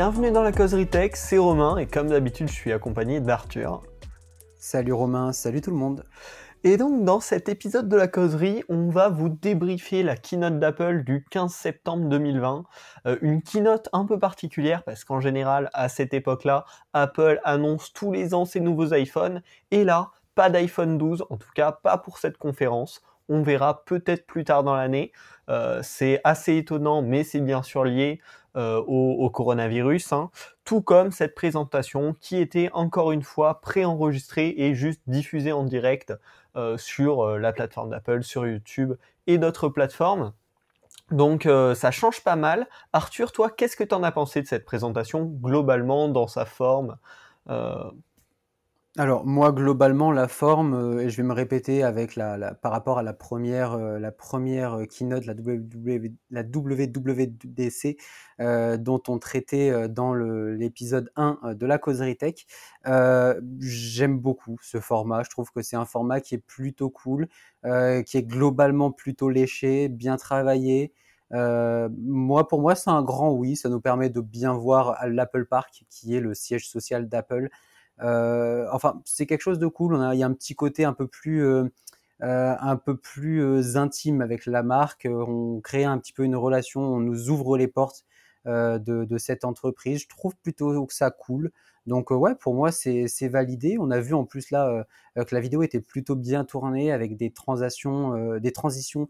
bienvenue dans la causerie tech, c'est Romain et comme d'habitude je suis accompagné d'Arthur. Salut Romain, salut tout le monde. Et donc dans cet épisode de la causerie, on va vous débriefer la keynote d'Apple du 15 septembre 2020. Euh, une keynote un peu particulière parce qu'en général à cette époque-là, Apple annonce tous les ans ses nouveaux iPhones et là, pas d'iPhone 12, en tout cas pas pour cette conférence. On verra peut-être plus tard dans l'année. Euh, c'est assez étonnant, mais c'est bien sûr lié euh, au, coronavirus, hein. tout comme cette présentation qui était encore une fois préenregistrée et juste diffusée en direct euh, sur euh, la plateforme d'Apple, sur YouTube et d'autres plateformes. Donc ça change pas mal. Arthur, toi, qu'est-ce que tu en as pensé de cette présentation globalement dans sa forme? Alors moi globalement la forme euh, et je vais me répéter avec la, par rapport à la première euh, la première keynote la, WWDC euh, dont on traitait dans l'épisode 1 de la causerie tech. J'aime beaucoup ce format. Je trouve que c'est un format qui est plutôt cool, qui est globalement plutôt léché, bien travaillé. moi, pour moi, c'est un grand oui. Ça nous permet de bien voir l'Apple Park, qui est le siège social d'Apple, euh, enfin, c'est quelque chose de cool. On a, il y a un petit côté un peu plus euh, euh, intime avec la marque. On crée un petit peu une relation, on nous ouvre les portes de, cette entreprise. Je trouve plutôt que ça cool. Donc ouais, pour moi c'est validé. On a vu en plus là que la vidéo était plutôt bien tournée avec des des transitions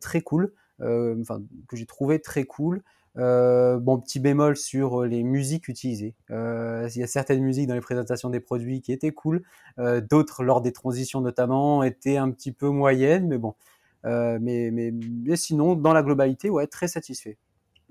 très cool, que j'ai trouvé très cool. Euh, bon, petit bémol sur euh, les musiques utilisées. Euh, il y a certaines musiques dans les présentations des produits qui étaient cool, d'autres lors des transitions notamment étaient un petit peu moyennes, mais bon. Mais, mais, mais, sinon, dans la globalité, ouais, très satisfait.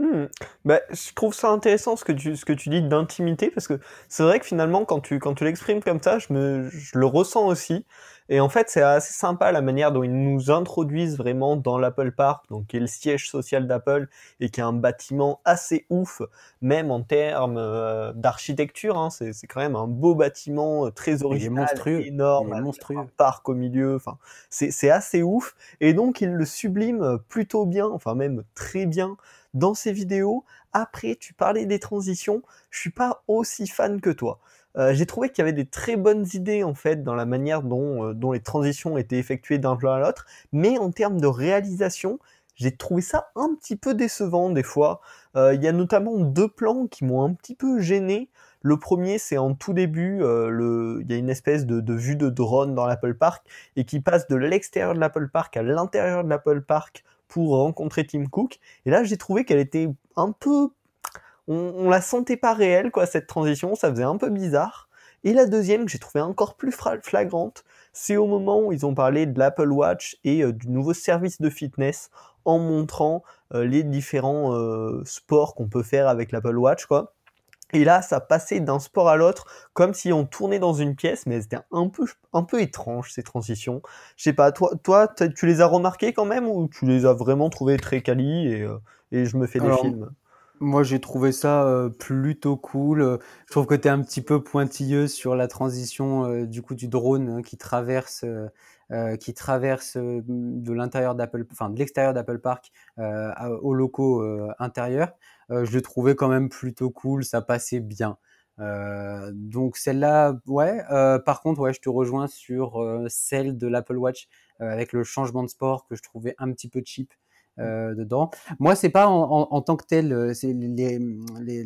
Hmm. Bah, je trouve ça intéressant ce que tu, ce que tu dis d'intimité, parce que c'est vrai que finalement, quand tu, quand tu l'exprimes comme ça, je, me, je le ressens aussi. Et en fait, c'est assez sympa la manière dont ils nous introduisent vraiment dans l'Apple Park, donc qui est le siège social d'Apple et qui est un bâtiment assez ouf, même en termes euh, d'architecture. Hein, c'est, c'est quand même un beau bâtiment euh, très original, monstrueux, énorme, monstrueux. un parc au milieu. Enfin, c'est, c'est assez ouf. Et donc, ils le subliment plutôt bien, enfin même très bien dans ces vidéos. Après, tu parlais des transitions. Je suis pas aussi fan que toi. Euh, j'ai trouvé qu'il y avait des très bonnes idées en fait dans la manière dont, euh, les transitions étaient effectuées d'un plan à l'autre, mais en termes de réalisation, j'ai trouvé ça un petit peu décevant des fois. Euh, il y a notamment deux plans qui m'ont un petit peu gêné. Le premier, c'est en tout début, il y a une espèce de, de vue de drone dans l'Apple Park et qui passe de l'extérieur de l'Apple Park à l'intérieur de l'Apple Park pour rencontrer Tim Cook. Et là, j'ai trouvé qu'elle était un peu on, la sentait pas réelle, quoi, cette transition, ça faisait un peu bizarre. Et la deuxième, que j'ai trouvé encore plus flagrante, c'est au moment où ils ont parlé de l'Apple Watch et euh, du nouveau service de fitness en montrant euh, les différents euh, sports qu'on peut faire avec l'Apple Watch, quoi. Et là, ça passait d'un sport à l'autre comme si on tournait dans une pièce, mais c'était un peu, un peu étrange ces transitions. Je sais pas, toi, toi, tu les as remarquées quand même ou tu les as vraiment trouvées très quali et, et je me fais des films? moi, j'ai trouvé ça euh, plutôt cool. Je trouve que tu es un petit peu pointilleux sur la transition euh, du coup du drone hein, qui traverse, euh, qui traverse de l'intérieur d'Apple, enfin de l'extérieur d'Apple Park aux locaux intérieurs. Je le trouvais quand même plutôt cool. Ça passait bien. donc celle-là, ouais. par contre, ouais, je te rejoins sur celle de l'Apple Watch avec le changement de sport que je trouvais un petit peu cheap. Euh, dedans. Moi, c'est pas en, tant que tel, euh, c'est les, les,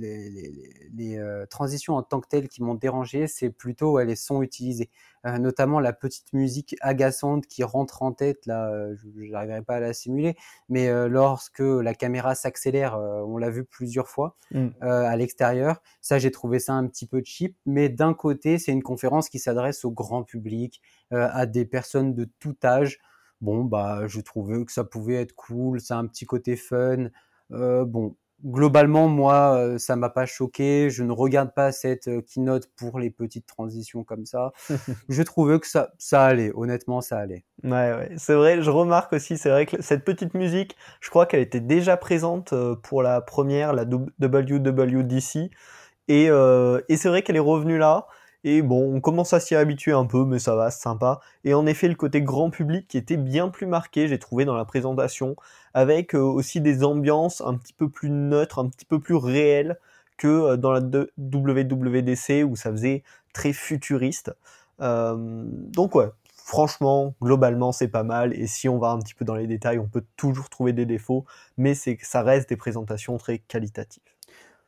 les, euh, transitions en tant que telles qui m'ont dérangé, c'est plutôt les sons utilisés, notamment la petite musique agaçante qui rentre en tête. Là, je n'arriverai pas à la simuler, mais lorsque la caméra s'accélère, on l'a vu plusieurs fois mmh. à l'extérieur. Ça, j'ai trouvé ça un petit peu cheap, mais d'un côté, c'est une conférence qui s'adresse au grand public, à des personnes de tout âge bon, bah, je trouvais que ça pouvait être cool, c'est un petit côté fun. Euh, bon, globalement, moi, euh, ça m'a pas choqué. Je ne regarde pas cette euh, keynote pour les petites transitions comme ça. je trouvais que ça, ça allait. Honnêtement, ça allait. Ouais, ouais. c'est vrai. Je remarque aussi, c'est vrai que cette petite musique, je crois qu'elle était déjà présente pour la première, la WWDC. Et, et c'est vrai qu'elle est revenue là. Et bon, on commence à s'y habituer un peu, mais ça va, c'est sympa. Et en effet, le côté grand public qui était bien plus marqué, j'ai trouvé dans la présentation, avec euh, aussi des ambiances un petit peu plus neutres, un petit peu plus réelles que dans la WWDC où ça faisait très futuriste. donc ouais, franchement, globalement, c'est pas mal. Et si on va un petit peu dans les détails, on peut toujours trouver des défauts, mais ça reste des présentations très qualitatives.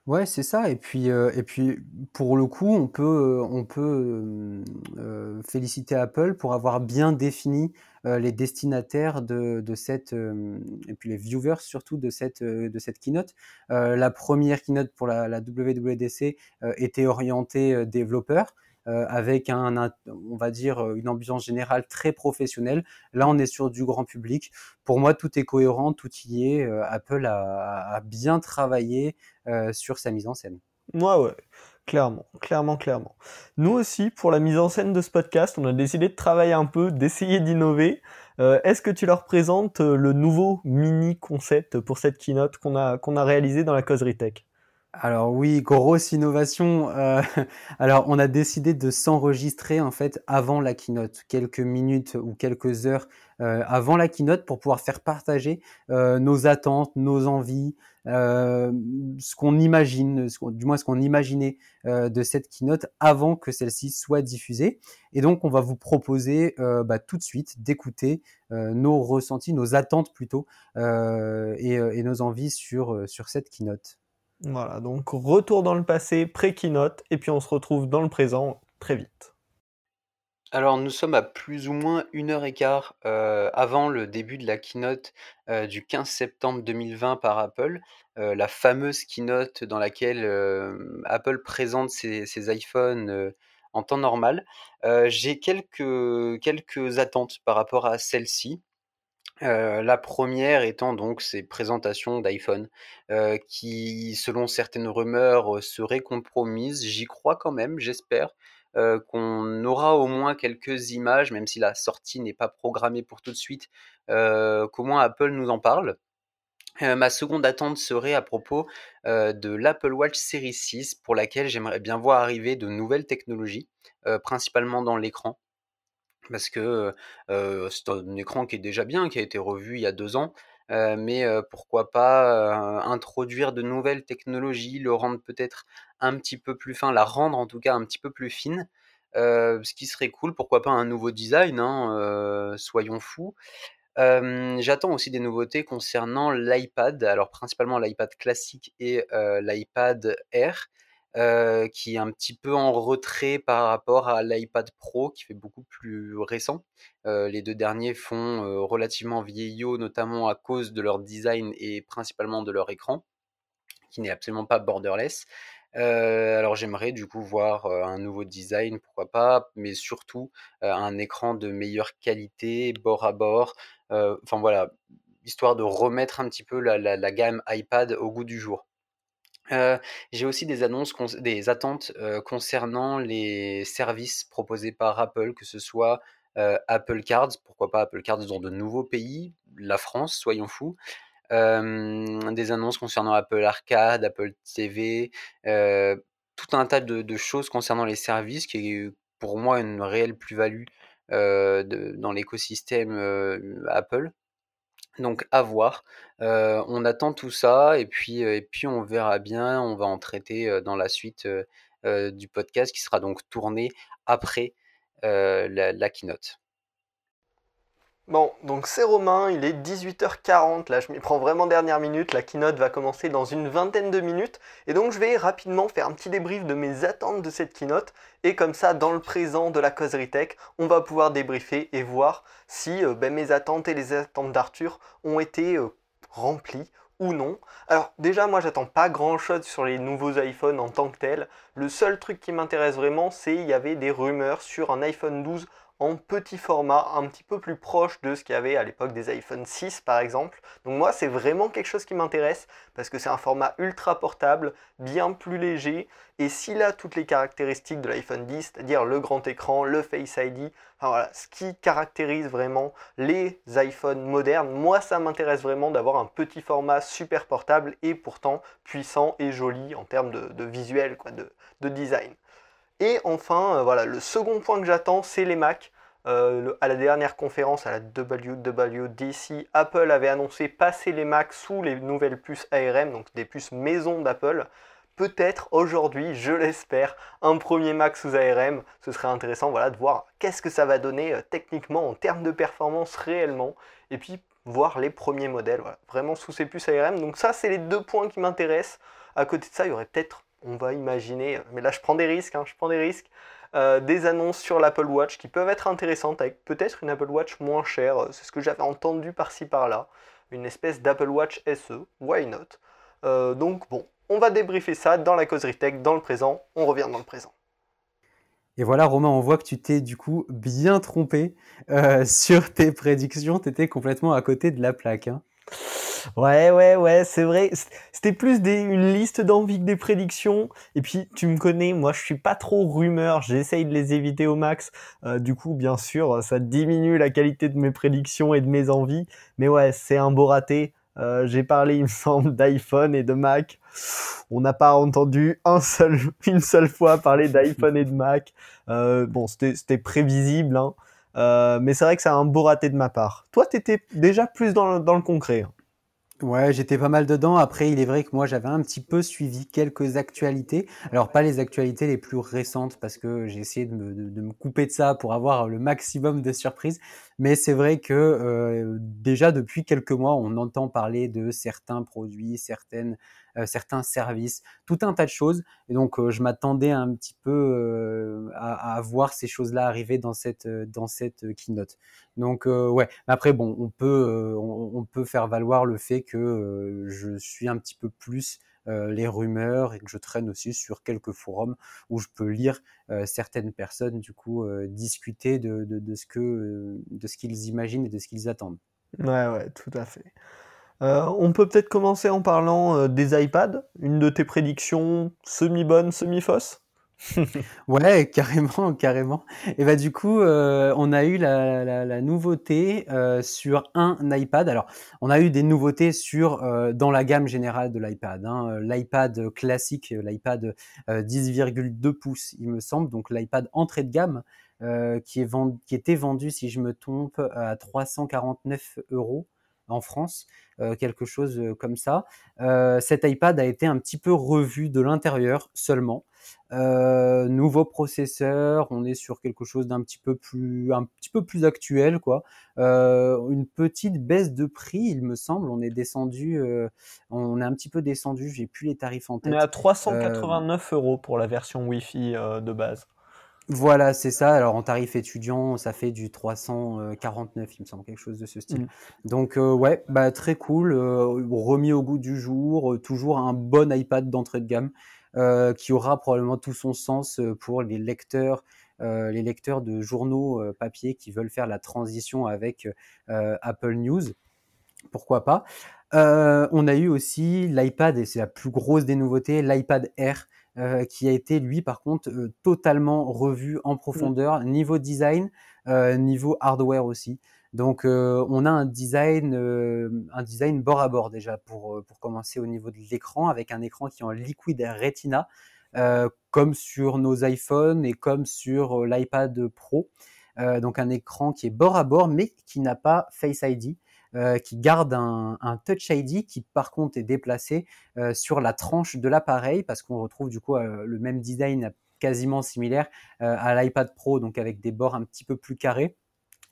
Ouais, c'est ça. Et puis, euh, et puis, pour le coup, on peut, on peut euh, féliciter Apple pour avoir bien défini euh, les destinataires de, de cette, et puis les viewers surtout de cette, de cette keynote. la première keynote pour la, la WWDC était orientée développeurs. Euh, avec un, on va dire, euh, une ambiance générale très professionnelle. Là, on est sur du grand public. Pour moi, tout est cohérent, tout y est. Euh, Apple a, bien travaillé sur sa mise en scène. Ouais, ouais. Clairement, clairement, clairement. Nous aussi, pour la mise en scène de ce podcast, on a décidé de travailler un peu, d'essayer d'innover. Est-ce que tu leur présentes le nouveau mini concept pour cette keynote qu'on a, qu'on a réalisé dans la causerie tech alors oui, grosse innovation. Euh, alors on a décidé de s'enregistrer en fait avant la keynote, quelques minutes ou quelques heures euh, avant la keynote pour pouvoir faire partager euh, nos attentes, nos envies, ce qu'on imagine, du moins ce qu'on imaginait de cette keynote avant que celle-ci soit diffusée. Et donc on va vous proposer bah, tout de suite d'écouter nos ressentis, nos attentes plutôt, et, nos envies sur, sur cette keynote. Voilà, donc retour dans le passé, pré-keynote, et puis on se retrouve dans le présent très vite. Alors nous sommes à plus ou moins une heure et quart euh, avant le début de la keynote euh, du 15 septembre 2020 par Apple, euh, la fameuse keynote dans laquelle Apple présente ses, iPhones en temps normal. J'ai quelques attentes par rapport à celle-ci la première étant donc ces présentations d'iPhone, qui selon certaines rumeurs, seraient compromises. J'y crois quand même, j'espère, qu'on aura au moins quelques images, même si la sortie n'est pas programmée pour tout de suite, qu'au moins Apple nous en parle. ma seconde attente serait à propos, de l'Apple Watch Series 6 pour laquelle j'aimerais bien voir arriver de nouvelles technologies, principalement dans l'écran parce que c'est un écran qui est déjà bien, qui a été revu il y a deux ans, mais pourquoi pas introduire de nouvelles technologies, le rendre peut-être un petit peu plus fin, la rendre en tout cas un petit peu plus fine, ce qui serait cool, pourquoi pas un nouveau design, hein, soyons fous. J'attends aussi des nouveautés concernant l'iPad, alors principalement l'iPad classique et l'iPad Air. Euh, qui est un petit peu en retrait par rapport à l'iPad Pro qui fait beaucoup plus récent. Euh, les deux derniers font euh, relativement vieillot, notamment à cause de leur design et principalement de leur écran, qui n'est absolument pas borderless. alors j'aimerais du coup voir un nouveau design, pourquoi pas, mais surtout un écran de meilleure qualité, bord à bord. Enfin voilà, histoire de remettre un petit peu la gamme iPad au goût du jour j'ai aussi des annonces des attentes, concernant les services proposés par Apple, que ce soit, Apple Cards, pourquoi pas Apple Cards dans de nouveaux pays, la France, soyons fous. des annonces concernant Apple Arcade, Apple TV, tout un tas de choses concernant les services qui est, pour moi, une réelle plus-value, dans l'écosystème, Apple. Donc à voir. on attend tout ça et puis, et puis on verra bien. On va en traiter, dans la suite, du podcast qui sera donc tourné après, la la keynote. Bon, donc c'est Romain, il est 18h40, là je m'y prends vraiment dernière minute, la keynote va commencer dans une vingtaine de minutes, et donc je vais rapidement faire un petit débrief de mes attentes de cette keynote, et comme ça dans le présent de la causerie tech, on va pouvoir débriefer et voir si euh, ben, mes attentes et les attentes d'Arthur ont été euh, remplies ou non. Alors déjà moi j'attends pas grand chose sur les nouveaux iPhones en tant que tel. Le seul truc qui m'intéresse vraiment c'est il y avait des rumeurs sur un iPhone 12 en petit format, un petit peu plus proche de ce qu'il y avait à l'époque des iPhone 6 par exemple. Donc moi c'est vraiment quelque chose qui m'intéresse parce que c'est un format ultra portable, bien plus léger et s'il a toutes les caractéristiques de l'iPhone 10, c'est-à-dire le grand écran, le Face ID, enfin voilà, ce qui caractérise vraiment les iPhones modernes, moi ça m'intéresse vraiment d'avoir un petit format super portable et pourtant puissant et joli en termes de, visuel, quoi, de design. Et enfin, euh, voilà, le second point que j'attends, c'est les Mac. Euh, à la dernière conférence, à la WWDC, Apple avait annoncé passer les Macs sous les nouvelles puces ARM, donc des puces maison d'Apple. peut-être aujourd'hui, je l'espère, un premier Mac sous ARM. Ce serait intéressant voilà, de voir qu'est-ce que ça va donner euh, techniquement en termes de performance réellement. Et puis voir les premiers modèles, vraiment sous ces puces ARM. Donc ça, c'est les deux points qui m'intéressent. À côté de ça, il y aurait peut-être, on va imaginer, mais là je prends des risques, hein, je prends des risques, euh, des annonces sur l'Apple Watch qui peuvent être intéressantes avec peut-être une Apple Watch moins chère. C'est ce que j'avais entendu par-ci par-là. Une espèce d'Apple Watch SE, why not? Euh, Donc bon, on va débriefer ça dans la causerie tech, dans le présent. On revient dans le présent. Et voilà, Romain, on voit que tu t'es du coup bien trompé euh, sur tes prédictions. Tu étais complètement à côté de la plaque. Hein. Ouais, ouais, ouais, c'est vrai. C'était plus une liste d'envie que des prédictions. Et puis, tu me connais, moi, je suis pas trop rumeur. J'essaye de les éviter au max. Euh, du coup, bien sûr, ça diminue la qualité de mes prédictions et de mes envies. Mais ouais, c'est un beau raté. Euh, j'ai parlé, il me semble, d'iPhone et de Mac. On n'a pas entendu une seule fois parler d'iPhone et de Mac. Euh, bon, c'était prévisible, hein. mais c'est vrai que c'est un beau raté de ma part. Toi, tu étais déjà plus dans, dans le concret. Ouais, j'étais pas mal dedans. Après, il est vrai que moi, j'avais un petit peu suivi quelques actualités. Alors, pas les actualités les plus récentes, parce que j'ai essayé de me, couper de ça pour avoir le maximum de surprises. Mais c'est vrai que euh, déjà depuis quelques mois, on entend parler de certains produits, certaines certains services, tout un tas de choses. Et donc, euh, je m'attendais un petit peu euh, à, à, voir ces choses-là arriver dans cette dans cette keynote. Donc, ouais. Après, bon, on peut on, peut faire valoir le fait que je suis un petit peu plus les rumeurs et que je traîne aussi sur quelques forums où je peux lire certaines personnes du coup discuter de, de, de, ce que de ce qu'ils imaginent et de ce qu'ils attendent. Ouais ouais tout à fait. Euh, on peut peut-être commencer en parlant euh, des iPads. Une de tes prédictions semi-bonne, semi-fausse Ouais, carrément, carrément. Et bah du coup, euh, on a eu la, nouveauté sur un iPad. Alors, on a eu des nouveautés dans la gamme générale de l'iPad. Hein. L'iPad classique, l'iPad 10,2 pouces, il me semble, donc l'iPad entrée de gamme, qui était vendu, si je me trompe, à 349 euros en France, euh, quelque chose euh, comme ça. Euh, cet iPad a été un petit peu revu de l'intérieur seulement. nouveau processeur, on est sur quelque chose d'un petit peu plus, un petit peu plus actuel, quoi. une petite baisse de prix, il me semble. On est descendu, on est un petit peu descendu. J'ai plus les tarifs en tête. On est à 389 euros pour la version Wi-Fi de base. Voilà, c'est ça. Alors en tarif étudiant, ça fait du 349, il me semble, quelque chose de ce style. Mmh. Donc euh, ouais, bah très cool, euh, remis au goût du jour, euh, toujours un bon iPad d'entrée de gamme qui aura probablement tout son sens pour les lecteurs, les lecteurs de journaux papier qui veulent faire la transition avec Apple News. Pourquoi pas On a eu aussi l'iPad et c'est la plus grosse des nouveautés, l'iPad Air. Euh, qui a été lui par contre euh, totalement revu en mmh. profondeur niveau design, euh, niveau hardware aussi. Donc on a un design, un design bord à bord déjà pour pour commencer au niveau de l'écran avec un écran qui est en liquid Retina. comme sur nos iPhones et comme sur l'iPad Pro. donc un écran qui est bord à bord mais qui n'a pas Face ID. Euh, qui garde un, Touch ID qui par contre est déplacé euh, sur la tranche de l'appareil parce qu'on retrouve du coup euh, le même design quasiment similaire à l'iPad Pro, donc avec des bords un petit peu plus carrés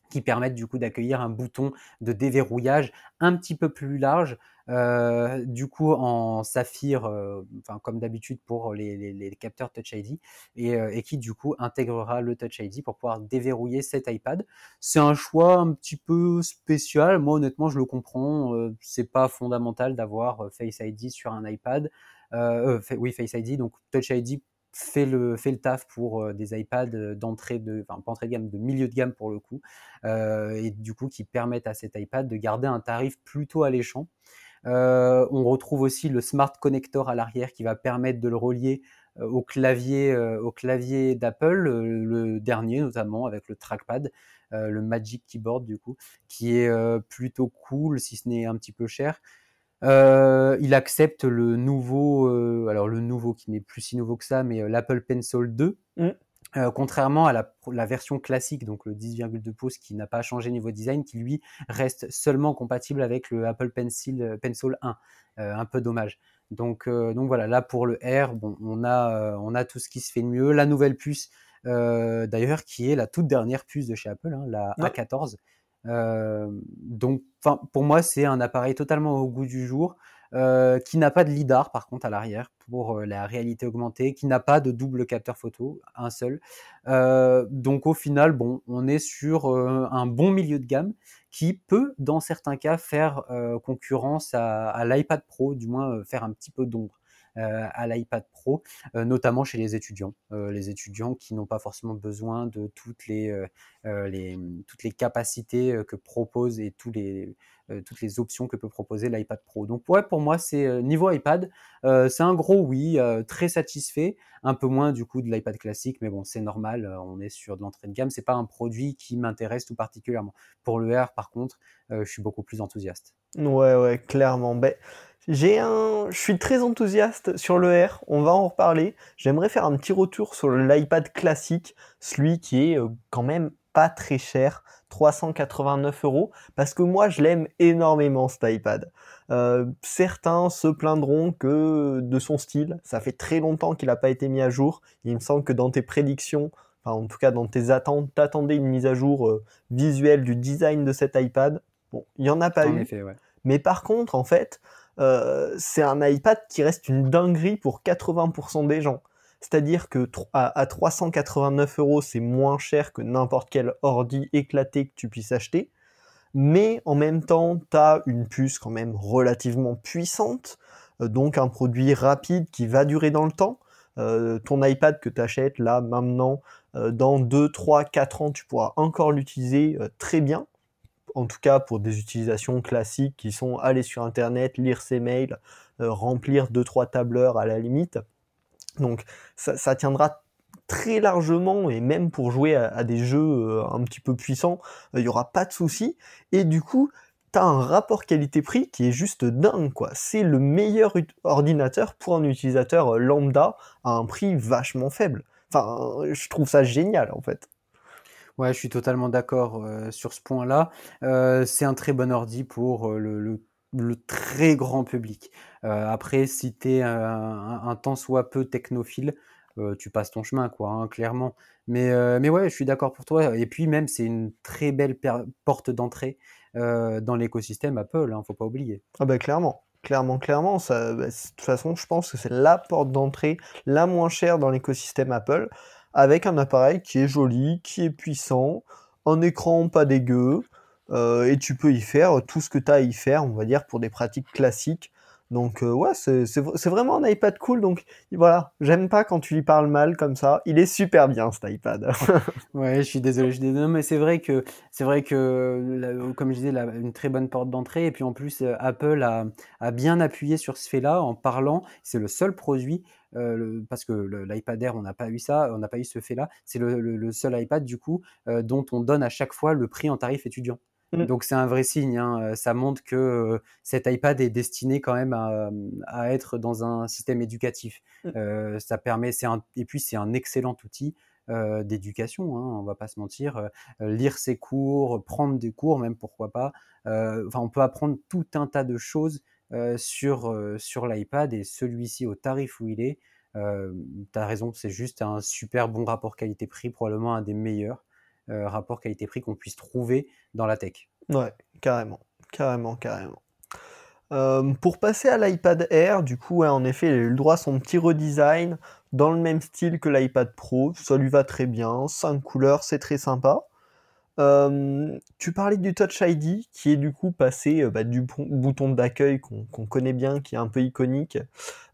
qui permettent du coup d'accueillir un bouton de déverrouillage un petit peu plus large, euh, du coup en saphir, euh, enfin, comme d'habitude pour les, capteurs Touch ID, et, euh, et, qui du coup intégrera le Touch ID pour pouvoir déverrouiller cet iPad. C'est un choix un petit peu spécial. Moi honnêtement, je le comprends. c'est pas fondamental d'avoir Face ID sur un iPad. oui, Face ID, donc Touch ID fait le, fait le taf pour euh, des iPads euh, d'entrée de, gamme, de milieu de gamme pour le coup, euh, et du coup qui permettent à cet iPad de garder un tarif plutôt alléchant. on retrouve aussi le Smart Connector à l'arrière qui va permettre de le relier au clavier d'Apple, le dernier notamment avec le trackpad, le Magic Keyboard du coup, qui est plutôt cool si ce n'est un petit peu cher. Euh, il accepte le nouveau, euh, alors le nouveau qui n'est plus si nouveau que ça, mais euh, l'Apple Pencil 2. Mmh. contrairement à la, version classique, donc le 10,2 pouces qui n'a pas changé niveau design, qui lui reste seulement compatible avec le Apple Pencil, Pencil 1. un peu dommage. Donc, donc voilà, là pour le R, bon, on a, on a tout ce qui se fait de mieux. La nouvelle puce, d'ailleurs, qui est la toute dernière puce de chez Apple, hein, la A14. Donc, pour moi, c'est un appareil totalement au goût du jour. Euh, qui n'a pas de lidar par contre à l'arrière pour euh, la réalité augmentée, qui n'a pas de double capteur photo, un seul. Euh, donc au final, on est sur un bon milieu de gamme qui peut, dans certains cas, faire concurrence à l'iPad Pro, du moins faire un petit peu d'ombre. Euh, à l'iPad Pro, euh, notamment chez les étudiants. Euh, les étudiants qui n'ont pas forcément besoin de toutes les, toutes les capacités que propose et tous les, toutes les options que peut proposer l'iPad Pro. Donc ouais, pour moi, c'est niveau iPad, c'est un gros oui, très satisfait, un peu moins du coup de l'iPad classique, mais bon, c'est normal, on est sur de l'entrée de gamme, c'est pas un produit qui m'intéresse tout particulièrement. Pour le R, par contre, je suis beaucoup plus enthousiaste. Ouais, ouais, clairement. Ben, j'ai un, je suis très enthousiaste sur le R. On va en reparler. J'aimerais faire un petit retour sur l'iPad classique, celui qui est euh, quand même pas très cher, 389 euros, parce que moi je l'aime énormément cet iPad. Euh, certains se plaindront que de son style, ça fait très longtemps qu'il n'a pas été mis à jour. Il me semble que dans tes prédictions, enfin en tout cas dans tes attentes, t'attendais une mise à jour euh, visuelle du design de cet iPad. Bon, il n'y en a pas eu. Effet, ouais. Mais par contre, en fait, euh, c'est un iPad qui reste une dinguerie pour 80% des gens. C'est-à-dire que à, 389 euros, c'est moins cher que n'importe quel ordi éclaté que tu puisses acheter. Mais en même temps, tu as une puce quand même relativement puissante, euh, donc un produit rapide qui va durer dans le temps. Euh, ton iPad que tu achètes là maintenant, dans 2, 3, 4 ans, tu pourras encore l'utiliser très bien en tout cas pour des utilisations classiques qui sont aller sur Internet, lire ses mails, euh, remplir deux trois tableurs à la limite. Donc ça, tiendra très largement et même pour jouer à, des jeux euh, un petit peu puissants, il n'y aura pas de souci. Et du coup, tu as un rapport qualité-prix qui est juste dingue quoi. C'est le meilleur ordinateur pour un utilisateur lambda à un prix vachement faible. Enfin, je trouve ça génial en fait. Ouais, je suis totalement d'accord sur ce point-là. c'est un très bon ordi pour le, très grand public. après, si tu es un, un, tant soit peu technophile, tu passes ton chemin, quoi, hein, clairement. Mais, mais ouais, je suis d'accord pour toi. Et puis même, c'est une très belle porte d'entrée dans l'écosystème Apple, hein, faut pas oublier. Ah bah clairement. Clairement, clairement, bah, de toute façon, je pense que c'est la porte d'entrée la moins chère dans l'écosystème Apple avec un appareil qui est joli, qui est puissant, un écran pas dégueu, euh, et tu peux y faire tout ce que tu as à y faire, on va dire, pour des pratiques classiques. Donc euh, ouais, c'est vraiment un iPad cool. Donc voilà, j'aime pas quand tu lui parles mal comme ça. Il est super bien cet iPad. ouais, je suis désolé, je suis désolé, mais c'est vrai que c'est vrai que comme je disais, une très bonne porte d'entrée. Et puis en plus, euh, Apple a, bien appuyé sur ce fait-là en parlant. C'est le seul produit euh, parce que l'iPad Air, on n'a pas eu ça, on n'a pas eu ce fait-là. C'est le, seul iPad, du coup, dont on donne à chaque fois le prix en tarif étudiant. Mmh. Donc c'est un vrai signe, hein. ça montre que cet iPad est destiné quand même à, être dans un système éducatif. Mmh. ça permet, un, et puis c'est un excellent outil d'éducation, hein, on va pas se mentir. lire ses cours, prendre des cours, même pourquoi pas. Enfin, on peut apprendre tout un tas de choses sur, sur l'iPad et celui-ci au tarif où il est, tu as raison, c'est juste un super bon rapport qualité-prix, probablement un des meilleurs rapports qualité-prix qu'on puisse trouver dans la tech. Ouais, carrément, carrément, carrément. pour passer à l'iPad Air, du coup, en effet, il a eu le droit son petit redesign dans le même style que l'iPad Pro. Ça lui va très bien, 5 couleurs, c'est très sympa tu parlais du Touch ID qui est du coup passé euh, bah, du bouton d'accueil qu'on connaît bien, qui est un peu iconique,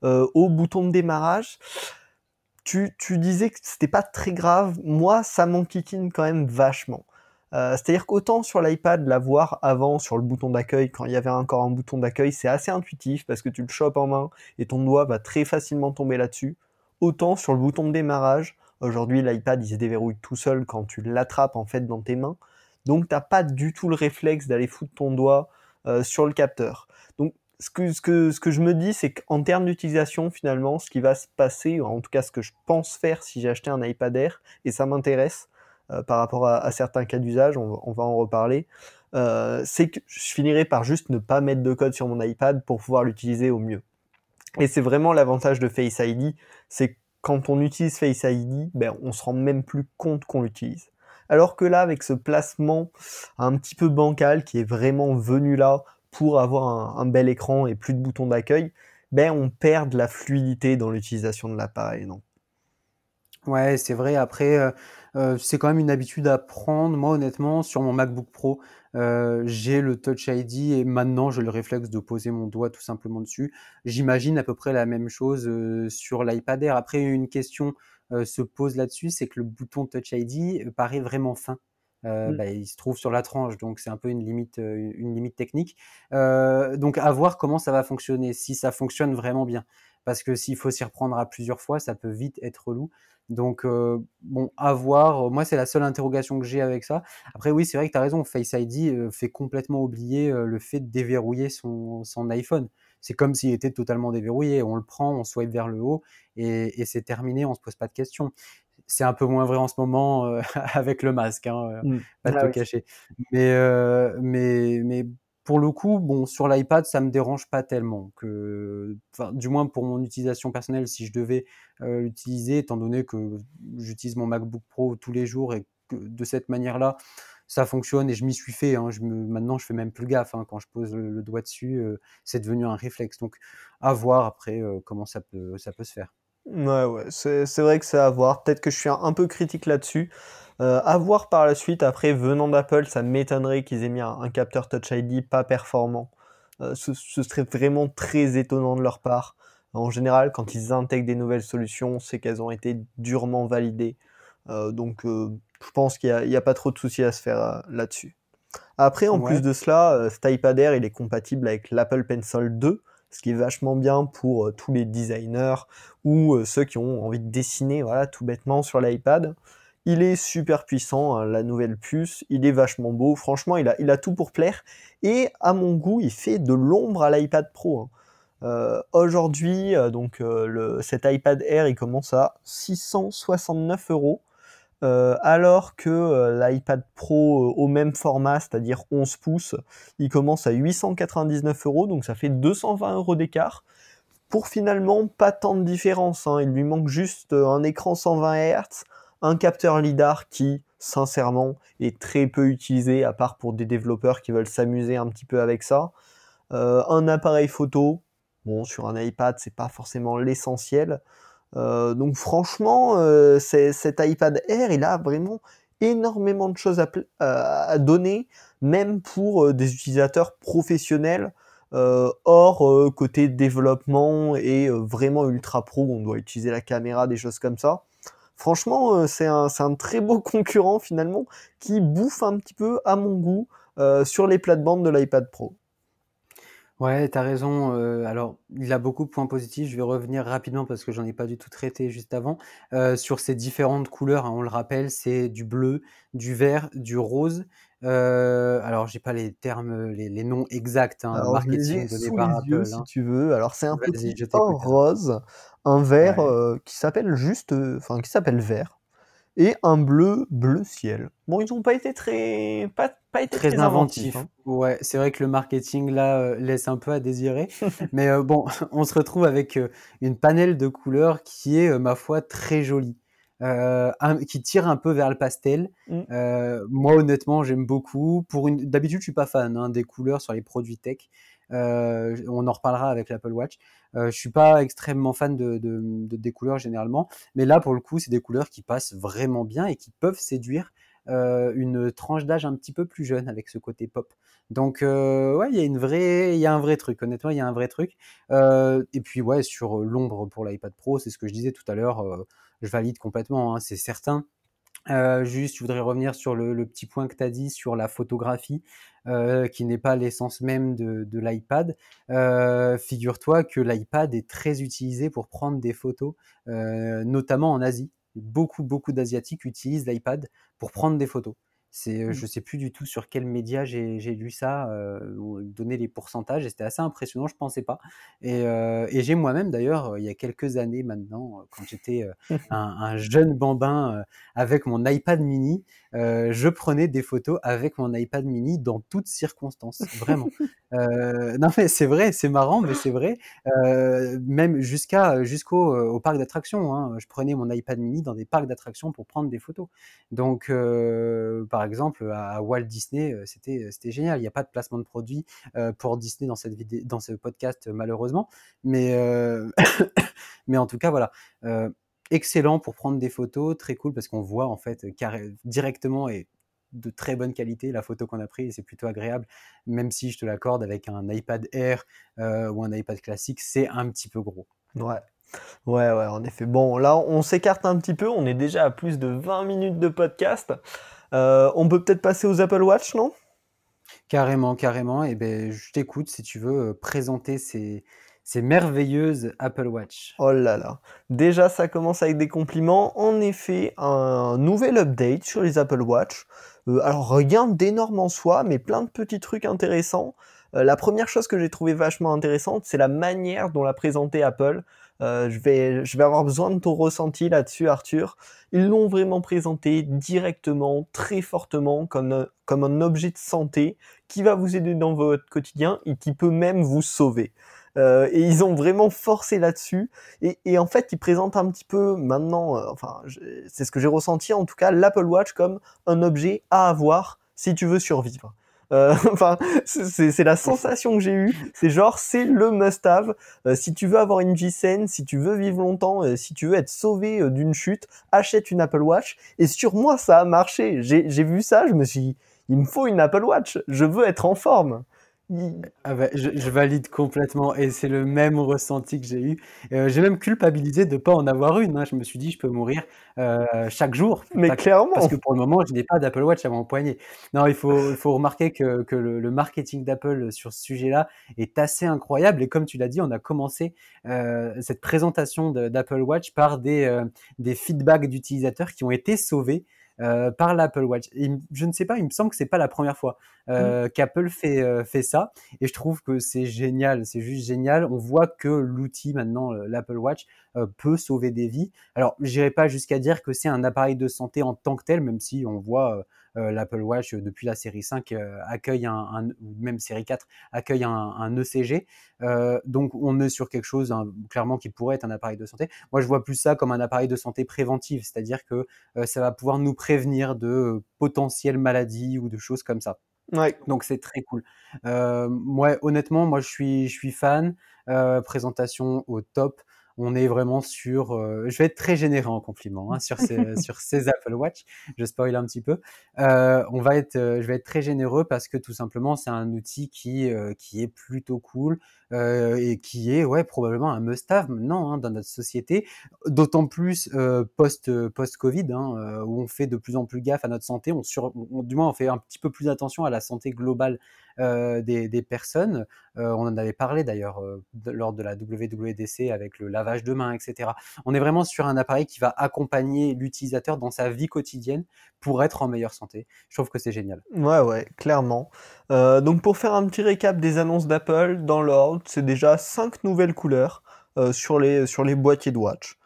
euh, au bouton de démarrage. Tu, disais que c'était pas très grave. Moi, ça m'enquiquine quand même vachement. Euh, c'est-à-dire qu'autant sur l'iPad, l'avoir avant sur le bouton d'accueil, quand il y avait encore un bouton d'accueil, c'est assez intuitif parce que tu le chopes en main et ton doigt va très facilement tomber là-dessus. Autant sur le bouton de démarrage, Aujourd'hui, l'iPad, il se déverrouille tout seul quand tu l'attrapes en fait dans tes mains. Donc, tu n'as pas du tout le réflexe d'aller foutre ton doigt euh, sur le capteur. Donc, ce que, ce que, ce que je me dis, c'est qu'en termes d'utilisation, finalement, ce qui va se passer, en tout cas ce que je pense faire si j'ai acheté un iPad Air, et ça m'intéresse euh, par rapport à, certains cas d'usage, on, va en reparler, euh, c'est que je finirai par juste ne pas mettre de code sur mon iPad pour pouvoir l'utiliser au mieux. Et c'est vraiment l'avantage de Face ID, c'est quand on utilise Face ID, ben, on se rend même plus compte qu'on l'utilise. Alors que là, avec ce placement un petit peu bancal qui est vraiment venu là pour avoir un, bel écran et plus de boutons d'accueil, ben on perd la fluidité dans l'utilisation de l'appareil, non? Ouais, c'est vrai. Après, euh, euh, c'est quand même une habitude à prendre. Moi, honnêtement, sur mon MacBook Pro, euh, j'ai le Touch ID et maintenant j'ai le réflexe de poser mon doigt tout simplement dessus. J'imagine à peu près la même chose sur l'iPad Air. Après, une question se pose là-dessus, c'est que le bouton Touch ID paraît vraiment fin. Euh, mmh. bah, il se trouve sur la tranche, donc c'est un peu une limite, une limite technique. Euh, donc à voir comment ça va fonctionner, si ça fonctionne vraiment bien. Parce que s'il faut s'y reprendre à plusieurs fois, ça peut vite être relou. Donc bon, à voir. Moi, c'est la seule interrogation que j'ai avec ça. Après, oui, c'est vrai que tu as raison. Face ID fait complètement oublier le fait de déverrouiller son, son iPhone. C'est comme s'il était totalement déverrouillé. On le prend, on swipe vers le haut et, et c'est terminé. On se pose pas de questions c'est un peu moins vrai en ce moment euh, avec le masque, hein, euh, mmh. pas ah te cacher. Mais, euh, mais, mais pour le coup, bon, sur l'iPad, ça me dérange pas tellement. Que, du moins pour mon utilisation personnelle, si je devais l'utiliser, étant donné que j'utilise mon MacBook Pro tous les jours et que de cette manière-là, ça fonctionne et je m'y suis fait. Hein, je me, maintenant, je fais même plus gaffe. Hein, quand je pose le, doigt dessus, c'est devenu un réflexe. Donc, à voir après comment ça peut, ça peut se faire. Ouais, ouais, c'est, vrai que c'est à voir. Peut-être que je suis un, peu critique là-dessus. Euh, à voir par la suite. Après, venant d'Apple, ça m'étonnerait qu'ils aient mis un, capteur Touch ID pas performant. Euh, ce, serait vraiment très étonnant de leur part. En général, quand ils intègrent des nouvelles solutions, c'est qu'elles ont été durement validées. Euh, donc, je pense qu'il n'y a, pas trop de soucis à se faire là-dessus. Après, en plus de cela, cet iPad Air, il est compatible avec l'Apple Pencil 2 ce qui est vachement bien pour euh, tous les designers ou euh, ceux qui ont envie de dessiner voilà, tout bêtement sur l'iPad. Il est super puissant, hein, la nouvelle puce, il est vachement beau, franchement il a, il a tout pour plaire, et à mon goût il fait de l'ombre à l'iPad Pro. Hein. Euh, aujourd'hui, donc le, cet iPad Air il commence à 669 euros. Euh, alors que euh, l'iPad Pro euh, au même format, c'est-à-dire 11 pouces, il commence à 899 euros, donc ça fait 220 euros d'écart. Pour finalement pas tant de différence, hein. il lui manque juste un écran 120 Hz, un capteur LIDAR qui, sincèrement, est très peu utilisé, à part pour des développeurs qui veulent s'amuser un petit peu avec ça. un appareil photo, bon, sur un iPad, c'est pas forcément l'essentiel. Euh, donc franchement, euh, cet iPad Air, il a vraiment énormément de choses à, donner, même pour euh, des utilisateurs professionnels, hors côté développement et vraiment ultra pro, on doit utiliser la caméra, des choses comme ça. Franchement, c'est un, un, très beau concurrent finalement qui bouffe un petit peu à mon goût sur les plates-bandes de l'iPad Pro. Ouais, tu as raison. Euh, alors, il a beaucoup de points positifs. Je vais revenir rapidement parce que j'en ai pas du tout traité juste avant. Euh, sur ces différentes couleurs, hein, on le rappelle, c'est du bleu, du vert, du rose. Euh, alors, j'ai pas les termes, les, les noms exacts, hein, alors, marketing donné par Apple. Si hein. tu veux. Alors, c'est un petit rose, un vert euh, qui s'appelle juste, enfin, qui s'appelle vert et un bleu bleu ciel. Bon, ils n'ont pas été très pas, pas été très, inventifs. Hein. Ouais, c'est vrai que le marketing là euh, laisse un peu à désirer, mais euh, bon, on se retrouve avec euh, une panel de couleurs qui est ma foi très jolie. qui tire un peu vers le pastel. Mm. moi, honnêtement, j'aime beaucoup. Pour une, d'habitude, je suis pas fan hein, des couleurs sur les produits tech. Euh, on en reparlera avec l'Apple Watch. Euh, je suis pas extrêmement fan de, des couleurs généralement, mais là pour le coup, c'est des couleurs qui passent vraiment bien et qui peuvent séduire euh, une tranche d'âge un petit peu plus jeune avec ce côté pop. Donc ouais, il y a une vraie, il y a un vrai truc. Honnêtement, il y a un vrai truc. et puis ouais, sur l'ombre pour l'iPad Pro, c'est ce que je disais tout à l'heure. je valide complètement. Hein, c'est certain. Euh, juste, je voudrais revenir sur le, petit point que tu as dit sur la photographie, euh, qui n'est pas l'essence même de, l'iPad. Euh, figure-toi que l'iPad est très utilisé pour prendre des photos, notamment en Asie. Beaucoup, beaucoup d'Asiatiques utilisent l'iPad pour prendre des photos. C'est, mmh. je sais plus du tout sur quel média j'ai, lu ça, euh, donner les pourcentages, et c'était assez impressionnant, je pensais pas. Et, et j'ai moi-même d'ailleurs, il y a quelques années maintenant, quand j'étais un, un, jeune bambin avec mon iPad mini, euh, je prenais des photos avec mon iPad mini dans toutes circonstances, vraiment. Euh, non mais c'est vrai, c'est marrant, mais c'est vrai. Euh, même jusqu'à jusqu'au au parc d'attractions, hein. je prenais mon iPad mini dans des parcs d'attractions pour prendre des photos. Donc, par exemple, à, Walt Disney, c'était c'était génial. Il n'y a pas de placement de produit pour Disney dans cette vidéo, dans ce podcast malheureusement, mais mais en tout cas voilà excellent pour prendre des photos, très cool parce qu'on voit en fait directement et de très bonne qualité la photo qu'on a prise et c'est plutôt agréable, même si je te l'accorde avec un iPad Air euh, ou un iPad classique, c'est un petit peu gros. Ouais. Ouais, ouais, en effet. Bon, là, on s'écarte un petit peu. On est déjà à plus de 20 minutes de podcast. Euh, on peut peut-être passer aux Apple Watch, non? Carrément, carrément. Et eh ben, je t'écoute si tu veux euh, présenter ces, ces merveilleuses Apple Watch. Oh là là. Déjà, ça commence avec des compliments. En effet, un nouvel update sur les Apple Watch. Euh, alors, rien d'énorme en soi, mais plein de petits trucs intéressants. Euh, la première chose que j'ai trouvé vachement intéressante, c'est la manière dont l'a présenté Apple. Euh, je, vais, avoir besoin de ton ressenti là-dessus, Arthur. Ils l'ont vraiment présenté directement, très fortement, comme un objet de santé qui va vous aider dans votre quotidien et qui peut même vous sauver. Euh, et ils ont vraiment forcé là-dessus. Et, en fait, ils présentent un petit peu maintenant, euh, enfin, c'est ce que j'ai ressenti en tout cas, l'Apple Watch comme un objet à avoir si tu veux survivre. Euh, enfin, c'est la sensation que j'ai eue. C'est genre, c'est le must-have. Si tu veux avoir une vie saine, si tu veux vivre longtemps, si tu veux être sauvé d'une chute, achète une Apple Watch. Et sur moi, ça a marché. J'ai vu ça, je me suis dit, il me faut une Apple Watch. Je veux être en forme. Ah bah, je, valide complètement et c'est le même ressenti que j'ai eu. Euh, j'ai même culpabilisé de ne pas en avoir une. Hein. Je me suis dit, je peux mourir euh, chaque jour. Mais clairement. Parce que pour le moment, je n'ai pas d'Apple Watch à mon poignet. Non, il faut, il faut remarquer que, que le, marketing d'Apple sur ce sujet-là est assez incroyable. Et comme tu l'as dit, on a commencé euh, cette présentation d'Apple Watch par des, des feedbacks d'utilisateurs qui ont été sauvés euh, par l'Apple Watch. je ne sais pas, il me semble que c'est pas la première fois euh, mmh. qu'Apple fait euh, fait ça, et je trouve que c'est génial, c'est juste génial. On voit que l'outil maintenant, l'Apple Watch, peut sauver des vies. Alors, j'irai pas jusqu'à dire que c'est un appareil de santé en tant que tel, même si on voit l'Apple Watch euh, depuis la série 5 euh, accueille un, ou même série 4 accueille un, ECG. donc on est sur quelque chose hein, clairement qui pourrait être un appareil de santé. Moi je vois plus ça comme un appareil de santé préventive, c'est-à-dire que ça va pouvoir nous prévenir de potentielles maladies ou de choses comme ça. Ouais. Donc c'est très cool. Euh, moi, honnêtement, moi je suis, je suis fan. présentation au top on est vraiment sur. Euh, je vais être très généreux en compliment hein, sur, ces, sur ces Apple Watch. Je spoil un petit peu. Euh, on va être, euh, je vais être très généreux parce que tout simplement c'est un outil qui qui est plutôt cool et qui est ouais probablement un must-have maintenant hein, dans notre société. D'autant plus post post Covid hein, où on fait de plus en plus gaffe à notre santé. On, sur, du moins on fait un petit peu plus attention à la santé globale euh, des, personnes. Euh, on en avait parlé d'ailleurs euh, lors de la WWDC avec le lavage de mains, etc. On est vraiment sur un appareil qui va accompagner l'utilisateur dans sa vie quotidienne pour être en meilleure santé. Je trouve que c'est génial. Ouais, ouais, clairement. donc pour faire un petit récap des annonces d'Apple, dans l'ordre, c'est déjà cinq nouvelles couleurs sur, les, sur boîtiers de watch.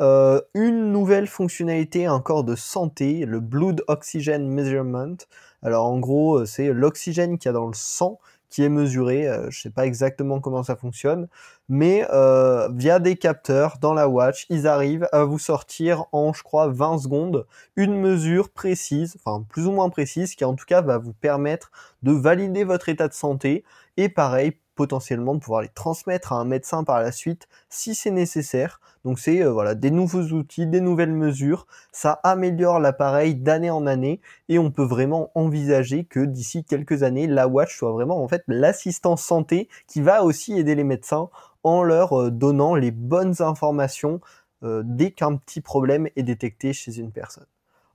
une nouvelle fonctionnalité encore de santé, le Blood Oxygen Measurement. Alors en gros, euh, c'est l'oxygène qu'il y a dans le sang qui est mesuré. Euh, je sais pas exactement comment ça fonctionne, mais euh, via des capteurs dans la watch, ils arrivent à vous sortir en, je crois, 20 secondes une mesure précise, enfin plus ou moins précise, qui en tout cas va vous permettre de valider votre état de santé. Et pareil, potentiellement de pouvoir les transmettre à un médecin par la suite si c'est nécessaire. Donc c'est euh, des nouveaux outils, des nouvelles mesures, ça améliore l'appareil d'année en année et on peut vraiment envisager que d'ici quelques années la watch soit vraiment en fait l'assistant santé qui va aussi aider les médecins en leur euh, donnant les bonnes informations euh, dès qu'un petit problème est détecté chez une personne.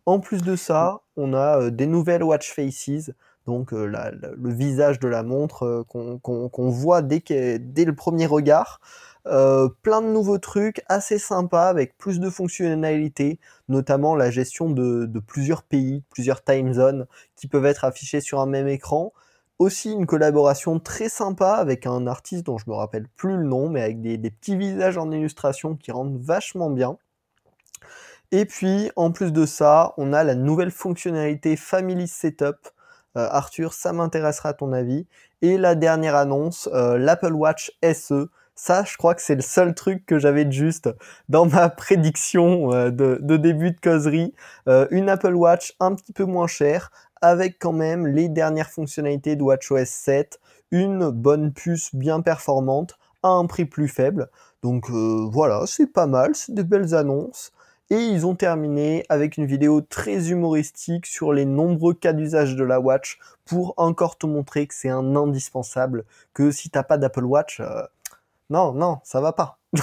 En plus de ça, on a des nouvelles watch faces donc euh, le visage de la montre euh, qu'on voit dès, le premier regard. Euh, plein de nouveaux trucs assez sympas avec plus de fonctionnalités, notamment la gestion de, plusieurs pays, plusieurs time zones qui peuvent être affichés sur un même écran. Aussi une collaboration très sympa avec un artiste dont je me rappelle plus le nom, mais avec des petits visages en illustration qui rendent vachement bien. Et puis, en plus de ça, on a la nouvelle fonctionnalité Family Setup. Euh, Arthur, ça m'intéressera ton avis. Et la dernière annonce, euh, l'Apple Watch SE. Ça, je crois que c'est le seul truc que j'avais de juste dans ma prédiction euh, de, de, début de causerie. une Apple Watch un petit peu moins chère, avec quand même les dernières fonctionnalités de WatchOS 7, une bonne puce bien performante à un prix plus faible. Donc voilà, c'est pas mal, c'est des belles annonces. Et ils ont terminé avec une vidéo très humoristique sur les nombreux cas d'usage de la Watch pour encore te montrer que c'est un indispensable, que si t'as pas d'Apple Watch, euh, non, non, ça va pas.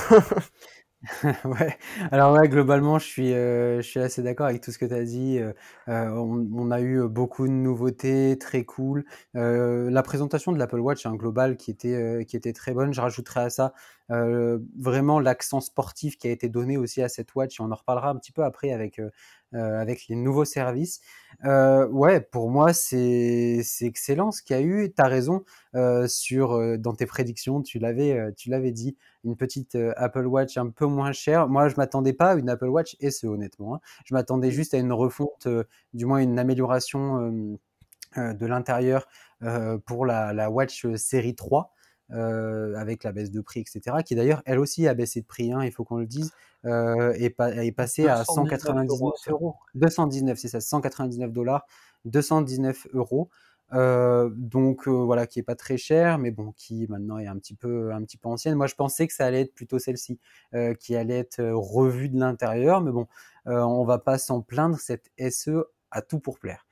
ouais. Alors ouais, globalement, je suis, euh, je suis assez d'accord avec tout ce que tu as dit. Euh, on, on, a eu beaucoup de nouveautés, très cool. la présentation de l'Apple Watch en global qui était, qui était très bonne. Je rajouterais à ça euh, vraiment l'accent sportif qui a été donné aussi à cette watch, on en reparlera un petit peu après avec, euh, euh, avec les nouveaux services. ouais, pour moi, c'est excellent ce qu'il y a eu. Tu as raison sur, dans tes prédictions, tu l'avais tu l'avais dit, une petite Apple Watch un peu moins chère. Moi, je m'attendais pas à une Apple Watch SE, honnêtement. Hein. Je m'attendais juste à une refonte, du moins une amélioration de l'intérieur pour la, la Watch série 3. Euh, avec la baisse de prix, etc., qui d'ailleurs, elle aussi a baissé de prix, hein, il faut qu'on le dise, euh, est passée à 199 euros. 219, c'est ça, 199 dollars, 219 euros. Euh, donc euh, voilà, qui est pas très cher, mais bon, qui maintenant est un petit peu, un petit peu ancienne. Moi, je pensais que ça allait être plutôt celle-ci, euh, qui allait être revue de l'intérieur, mais bon, on va pas s'en plaindre. Cette SE a tout pour plaire.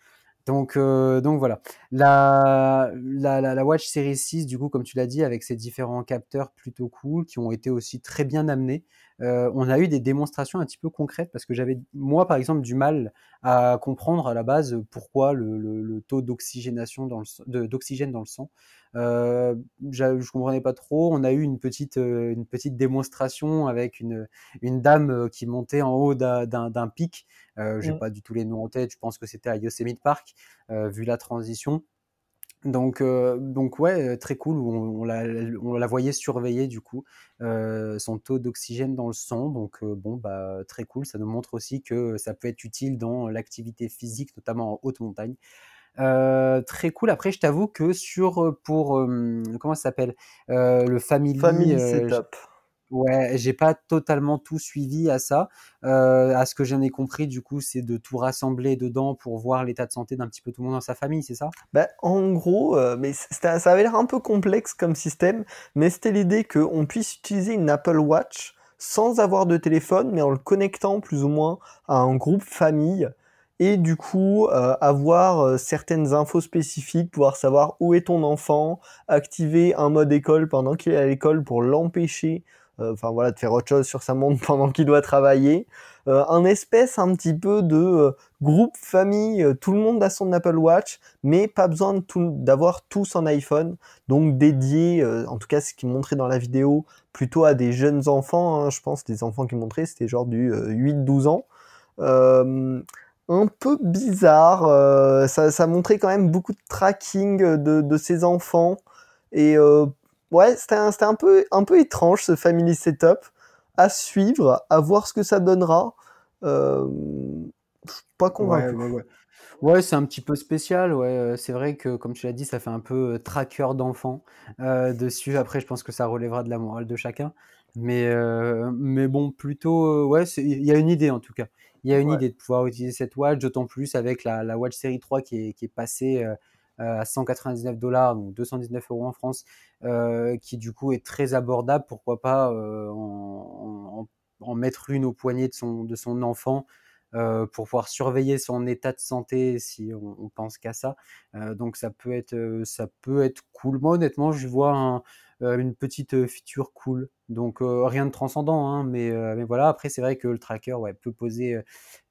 Donc, euh, donc voilà. La, la, la, Watch Series 6, du coup, comme tu l'as dit, avec ses différents capteurs plutôt cool, qui ont été aussi très bien amenés. Euh, on a eu des démonstrations un petit peu concrètes parce que j'avais, moi, par exemple, du mal à comprendre à la base pourquoi le, le, le taux d'oxygénation dans le, d'oxygène dans le sang euh, je comprenais pas trop. On a eu une petite, euh, une petite démonstration avec une, une dame qui montait en haut d'un pic. Euh, J'ai mmh. pas du tout les noms en tête. Je pense que c'était à Yosemite Park, vu la transition. Donc, euh, donc ouais, très cool. On, on, la, on, la, voyait surveiller du coup euh, son taux d'oxygène dans le sang. Donc bon, bah très cool. Ça nous montre aussi que ça peut être utile dans l'activité physique, notamment en haute montagne. Euh, très cool. Après, je t'avoue que sur euh, pour euh, comment ça s'appelle euh, le family, family setup. Ouais, j'ai pas totalement tout suivi à ça. à ce que j'en ai compris, du coup, c'est de tout rassembler dedans pour voir l'état de santé d'un petit peu tout le monde dans sa famille, c'est ça? Bah, En gros, mais ça avait l'air un peu complexe comme système, mais c'était l'idée qu'on puisse utiliser une Apple Watch sans avoir de téléphone, mais en le connectant plus ou moins à un groupe famille et du coup euh, avoir euh, certaines infos spécifiques, pouvoir savoir où est ton enfant, activer un mode école pendant qu'il est à l'école pour l'empêcher, euh, enfin voilà, de faire autre chose sur sa montre pendant qu'il doit travailler, un espèce un petit peu de groupe famille, tout le monde a son Apple Watch, mais pas besoin d'avoir tous un iPhone, donc dédié, en tout cas ce qui montrait dans la vidéo, plutôt à des jeunes enfants, hein, je pense, des enfants qui montraient, c'était genre du 8-12 ans. Euh, un peu bizarre. Euh, ça, montrait quand même beaucoup de tracking de, de ses enfants. Et euh, ouais, c'était un, un, peu, un peu étrange ce Family Setup. À suivre, à voir ce que ça donnera. Euh, pas convaincu. Ouais, ouais, ouais. ouais c'est un petit peu spécial. Ouais, euh, c'est vrai que, comme tu l'as dit, ça fait un peu euh, tracker d'enfants euh, dessus. Après, je pense que ça relèvera de la morale de chacun. Mais, mais bon, plutôt, ouais, il y a une idée en tout cas il y a une idée de pouvoir utiliser cette watch, d'autant plus avec la, la, Watch Série 3 qui est, qui est passée euh, à 199 dollars, donc 219 euros en France, euh, qui du coup est très abordable. Pourquoi pas euh, en, mettre une au poignet de son, de son enfant euh, pour pouvoir surveiller son état de santé si on, pense qu'à ça. Donc ça peut être ça peut être cool. Moi honnêtement, je vois un, une petite feature cool. Donc rien de transcendant, hein, mais, mais voilà. Après c'est vrai que le tracker ouais, peut poser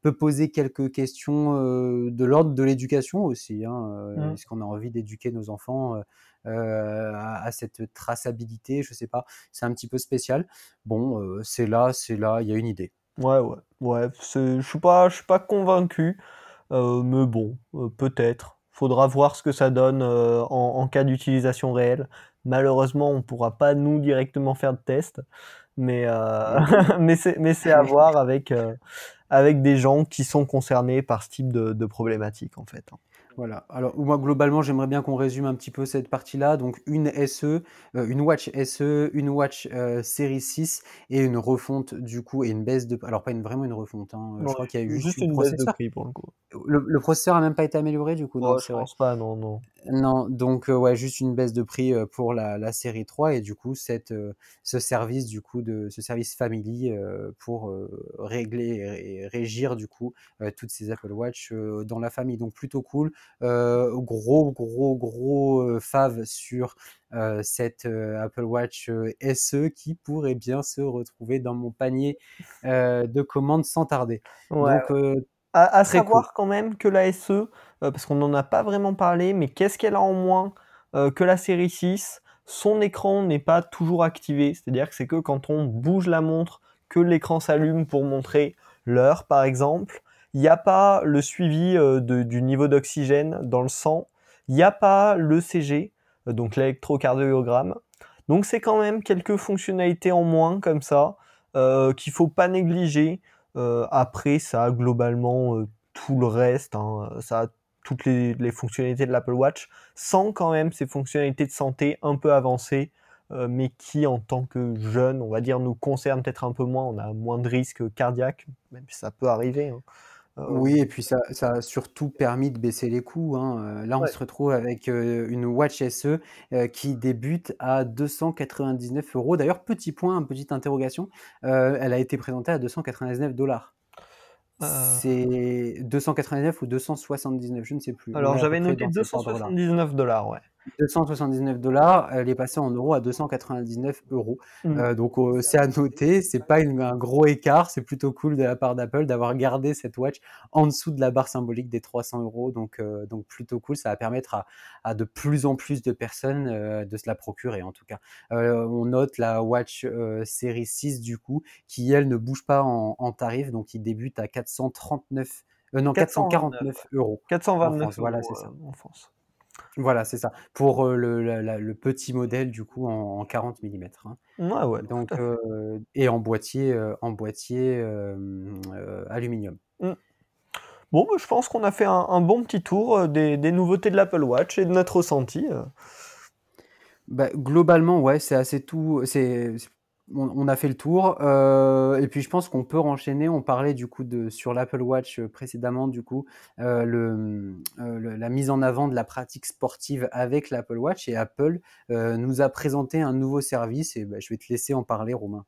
peut poser quelques questions de l'ordre de l'éducation aussi. Hein. Mmh. Est-ce qu'on a envie d'éduquer nos enfants euh, à, à, cette traçabilité, je sais pas. C'est un petit peu spécial. Bon, euh, c'est là, c'est là, il y a une idée. Ouais, ouais, ouais. Je suis pas, je suis pas convaincu, euh, mais bon, euh, peut-être. Faudra voir ce que ça donne euh, en, cas d'utilisation réelle. Malheureusement, on pourra pas nous directement faire de test, mais euh, c'est à voir avec avec des gens qui sont concernés par ce type de, de problématique en fait. Voilà. Alors, moi, globalement, j'aimerais bien qu'on résume un petit peu cette partie-là. Donc, une SE, euh, une Watch SE, une Watch euh, série 6 et une refonte, du coup, et une baisse de. Alors, pas une, vraiment une refonte. Hein. Je crois qu'il y a eu juste une baisse de prix pour le coup. Le, processeur a même pas été amélioré, du coup. non, je pense pas, non, non. Non, donc, euh, ouais, juste une baisse de prix pour la, la, série 3 et du coup, cette, ce service, du coup, de ce service Family pour régler et régir, du coup, toutes ces Apple Watch dans la famille. Donc, plutôt cool. Euh, gros, gros, gros euh, fave sur euh, cette Apple Watch SE qui pourrait bien se retrouver dans mon panier de commandes sans tarder. Donc, à, savoir quand même que la SE, parce qu'on n'en a pas vraiment parlé, mais qu'est-ce qu'elle a en moins que la série 6 Son écran n'est pas toujours activé, c'est-à-dire que c'est que quand on bouge la montre que l'écran s'allume pour montrer l'heure par exemple. Il n'y a pas le suivi euh, du niveau d'oxygène dans le sang. Il n'y a pas l'ECG, euh, donc l'électrocardiogramme. Donc c'est quand même quelques fonctionnalités en moins comme ça euh, qu'il faut pas négliger. après, ça a globalement tout le reste. Hein. Ça a toutes les, fonctionnalités de l'Apple Watch, sans quand même ces fonctionnalités de santé un peu avancées, mais qui en tant que jeune, on va dire, nous concernent peut-être un peu moins. On a moins de risques cardiaques, même si ça peut arriver. Hein. Euh, oui, et puis ça, ça a surtout permis de baisser les coûts. Hein. Euh, là, on se retrouve avec euh, une Watch SE qui débute à 299 euros. D'ailleurs, petit point, petite interrogation, elle a été présentée à 299 dollars. C'est 289 ou 279, je ne sais plus. Alors j'avais noté 279 dollars, ouais. 279 dollars, elle est passée en euros à 299 euros. Mmh. Euh, donc euh, c'est à noter, c'est pas un gros écart, c'est plutôt cool de la part d'Apple d'avoir gardé cette watch en dessous de la barre symbolique des 300 euros. Donc, euh, donc plutôt cool, ça va permettre à, de plus en plus de personnes de se la procurer en tout cas. on note la watch série 6 du coup, qui elle ne bouge pas en, tarif, donc il débute à 439 non, 449 euros. 429 voilà, c'est ça. En France. Voilà, c'est ça. Pour le, petit modèle, du coup, en, 40 mm. Hein. Ouais, ouais. Donc, et en boîtier, en boîtier aluminium. Mmh. Bon, bah, je pense qu'on a fait un, bon petit tour des, nouveautés de l'Apple Watch et de notre ressenti. Bah, globalement, ouais, c'est assez tout. C'est on, a fait le tour. Euh, et puis je pense qu'on peut enchaîner. On parlait du coup de sur l'Apple Watch euh, précédemment, du coup, euh, la mise en avant de la pratique sportive avec l'Apple Watch. Et Apple nous a présenté un nouveau service. Et ben, je vais te laisser en parler, Romain.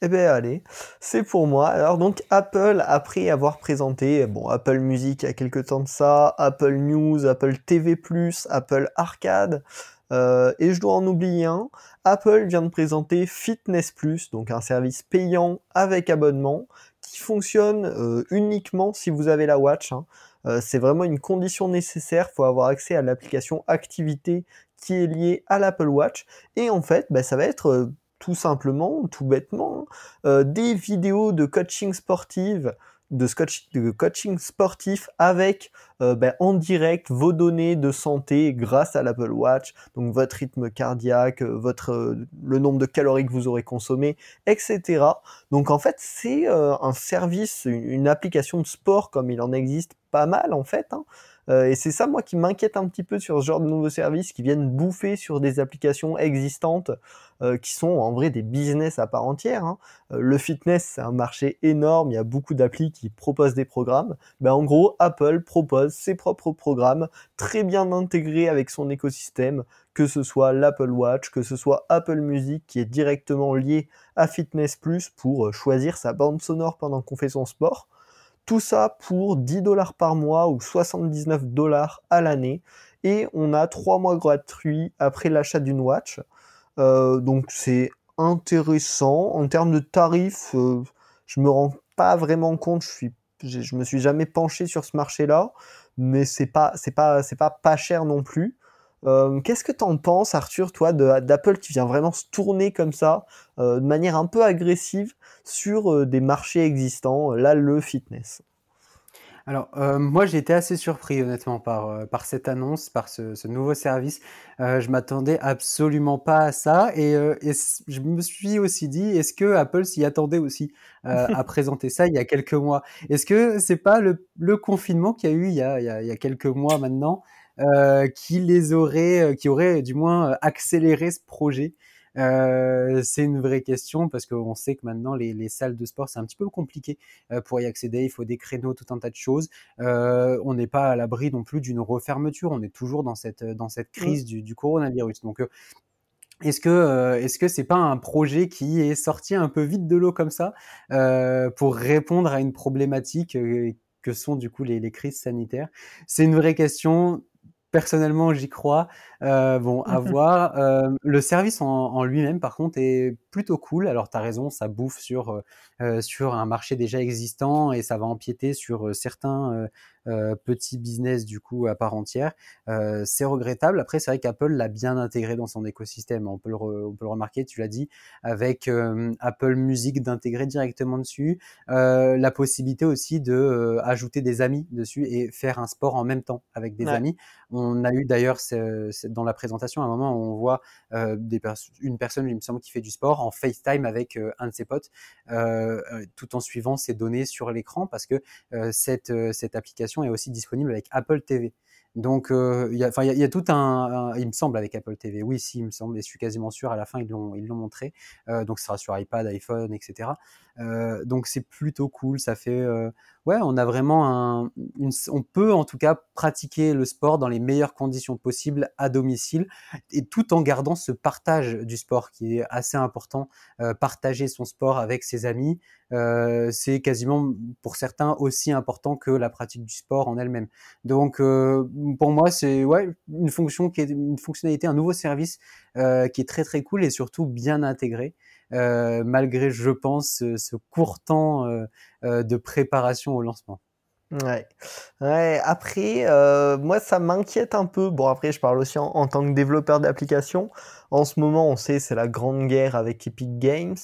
Eh bien allez, c'est pour moi. Alors donc Apple, après avoir présenté Apple Music il y a quelques temps de ça, Apple News, Apple TV+, Apple Arcade, euh, et je dois en oublier un. Apple vient de présenter Fitness Plus, donc un service payant avec abonnement qui fonctionne euh, uniquement si vous avez la watch. Hein. Euh, c'est vraiment une condition nécessaire. Il faut avoir accès à l'application Activité qui est liée à l'Apple Watch. Et en fait, bah, ça va être tout simplement, tout bêtement, hein, des vidéos de coaching sportive de, de coaching sportif avec euh, ben, en direct vos données de santé grâce à l'Apple Watch, donc votre rythme cardiaque, euh, votre euh, le nombre de calories que vous aurez consommé, etc. Donc en fait c'est un service, une, application de sport comme il en existe pas mal en fait. Hein. Euh, et c'est ça, moi, qui m'inquiète un petit peu sur ce genre de nouveaux services qui viennent bouffer sur des applications existantes euh, qui sont en vrai des business à part entière. Hein. Euh, le fitness, c'est un marché énorme, il y a beaucoup d'applis qui proposent des programmes. Ben, en gros, Apple propose ses propres programmes très bien intégrés avec son écosystème, que ce soit l'Apple Watch, que ce soit Apple Music qui est directement lié à Fitness Plus pour choisir sa bande sonore pendant qu'on fait son sport. Tout ça pour 10 dollars par mois ou 79 dollars à l'année. Et on a 3 mois gratuits après l'achat d'une watch. Euh, donc c'est intéressant. En termes de tarifs, euh, je me rends pas vraiment compte. Je suis, je me suis jamais penché sur ce marché-là, mais c'est pas, pas pas cher non plus. Euh, qu'est-ce que tu en penses, Arthur, toi, d'Apple qui vient vraiment se tourner comme ça, de manière un peu agressive, sur des marchés existants, là, le fitness? Alors, euh, moi, j'ai été assez surpris, honnêtement, par, euh, par cette annonce, par ce, ce nouveau service. Euh, je m'attendais absolument pas à ça. Et, euh, et je me suis aussi dit, est-ce que Apple s'y attendait aussi à présenter ça il y a quelques mois? Est-ce que c'est pas le, le confinement qu'il y a eu il y a, il y a, il y a quelques mois maintenant qui les aurait, qui aurait du moins accéléré ce projet euh, c'est une vraie question parce qu'on sait que maintenant les, les, salles de sport c'est un petit peu compliqué euh, pour y accéder. Il faut des créneaux, tout un tas de choses. Euh, on n'est pas à l'abri non plus d'une refermeture. On est toujours dans cette dans cette crise du, du coronavirus. Donc euh, est-ce que euh, est-ce que c'est pas un projet qui est sorti un peu vite de l'eau comme ça euh, pour répondre à une problématique que sont du coup les, les crises sanitaires? C'est une vraie question personnellement, j'y crois. Euh, bon, à voir. Euh, le service en, en lui-même, par contre, est plutôt cool. Alors, tu as raison, ça bouffe sur, euh, euh, sur un marché déjà existant et ça va empiéter sur certains euh, petits business, du coup, à part entière. c'est regrettable. Après, c'est vrai qu'Apple l'a bien intégré dans son écosystème. On peut le, on peut le remarquer, tu l'as dit, avec Apple Music d'intégrer directement dessus. la possibilité aussi de ajouter des amis dessus et faire un sport en même temps avec des ouais. amis. On a eu d'ailleurs dans la présentation un moment où on voit pers une personne, il me semble, qui fait du sport en FaceTime avec euh, un de ses potes, euh, euh, tout en suivant ses données sur l'écran, parce que cette application est aussi disponible avec Apple TV. Donc, euh, il y, a, tout un, il me semble, avec Apple TV. Oui, si, il me semble, et je suis quasiment sûr. À la fin, ils l'ont, montré. Euh, donc, ce sera sur iPad, iPhone, etc. Euh, donc, c'est plutôt cool. Ça fait, ouais, on a vraiment un, une, on peut en tout cas pratiquer le sport dans les meilleures conditions possibles à domicile, et tout en gardant ce partage du sport qui est assez important. partager son sport avec ses amis, c'est quasiment pour certains aussi important que la pratique du sport en elle-même. Donc pour moi, c'est ouais, une fonction qui est une fonctionnalité, un nouveau service euh, qui est très très cool et surtout bien intégré. Euh, malgré, je pense, ce, ce court temps euh, euh de préparation au lancement. Ouais. ouais. Après, euh, moi, ça m'inquiète un peu. Bon, après, je parle aussi en, en tant que développeur d'application. En ce moment, on sait, c'est la grande guerre avec Epic Games.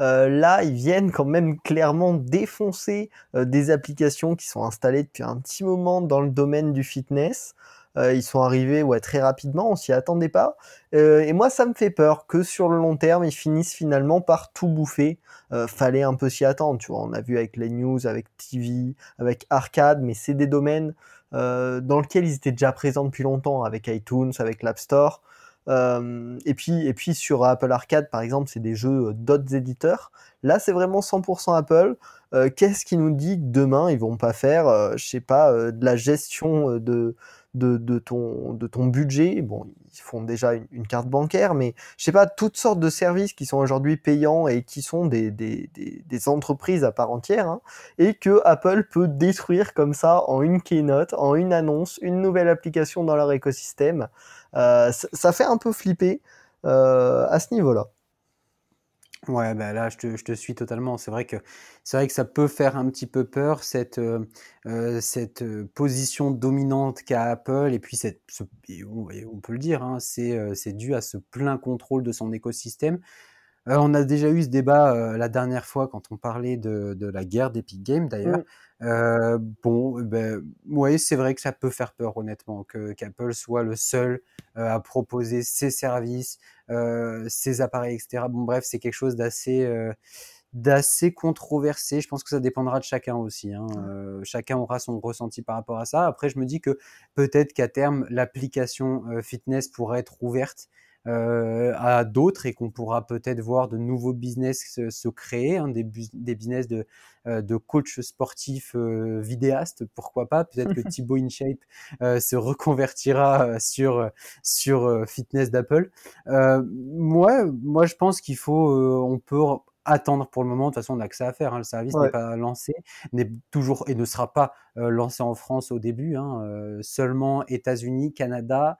Euh, là, ils viennent quand même clairement défoncer euh, des applications qui sont installées depuis un petit moment dans le domaine du fitness. Euh, ils sont arrivés ouais, très rapidement, on s'y attendait pas. Euh, et moi, ça me fait peur que sur le long terme, ils finissent finalement par tout bouffer. Fallait un peu s'y attendre, tu vois. On a vu avec les news, avec TV, avec Arcade, mais c'est des domaines dans lesquels ils étaient déjà présents depuis longtemps, avec iTunes, avec l'App Store. Euh, et puis et puis sur Apple Arcade par exemple, c'est des jeux d'autres éditeurs. Là, c'est vraiment 100% Apple. Euh, Qu'est-ce qui nous dit que demain ils vont pas faire, euh, je sais pas, de la gestion de de, de, ton, de ton budget. Bon, ils font déjà une, carte bancaire, mais je sais pas, toutes sortes de services qui sont aujourd'hui payants et qui sont des, des, des, des entreprises à part entière, hein, et que Apple peut détruire comme ça en une keynote, en une annonce, une nouvelle application dans leur écosystème. Euh, ça fait un peu flipper euh, à ce niveau-là. Ouais, bah là, je te, je te suis totalement. C'est vrai que c'est vrai que ça peut faire un petit peu peur cette euh, euh cette position dominante qu'a Apple et puis cette, ce, et on, peut le dire, hein, c'est c'est dû à ce plein contrôle de son écosystème. Euh, on a déjà eu ce débat euh, la dernière fois quand on parlait de, de la guerre d'Epic Games d'ailleurs. Euh, bon, ben, oui, c'est vrai que ça peut faire peur honnêtement que qu'Apple soit le seul euh, à proposer ses services, euh, ses appareils, etc. Bon, bref, c'est quelque chose d'assez d'assez controversé. Je pense que ça dépendra de chacun aussi. Hein. Euh, chacun aura son ressenti par rapport à ça. Après, je me dis que peut-être qu'à terme, l'application euh, fitness pourrait être ouverte euh, à d'autres et qu'on pourra peut-être voir de nouveaux business se, se créer, hein, des, bu des business de, euh, de coach sportif euh, vidéaste, pourquoi pas. Peut-être que Thibaut InShape euh, se reconvertira euh, sur, sur euh, fitness d'Apple. moi, moi, je pense qu'il faut, on peut attendre pour le moment. De toute façon, on n'a que ça à faire. Hein. Le service ouais. n'est pas lancé, n'est toujours et ne sera pas euh, lancé en France au début. Hein. Euh, seulement États-Unis, Canada.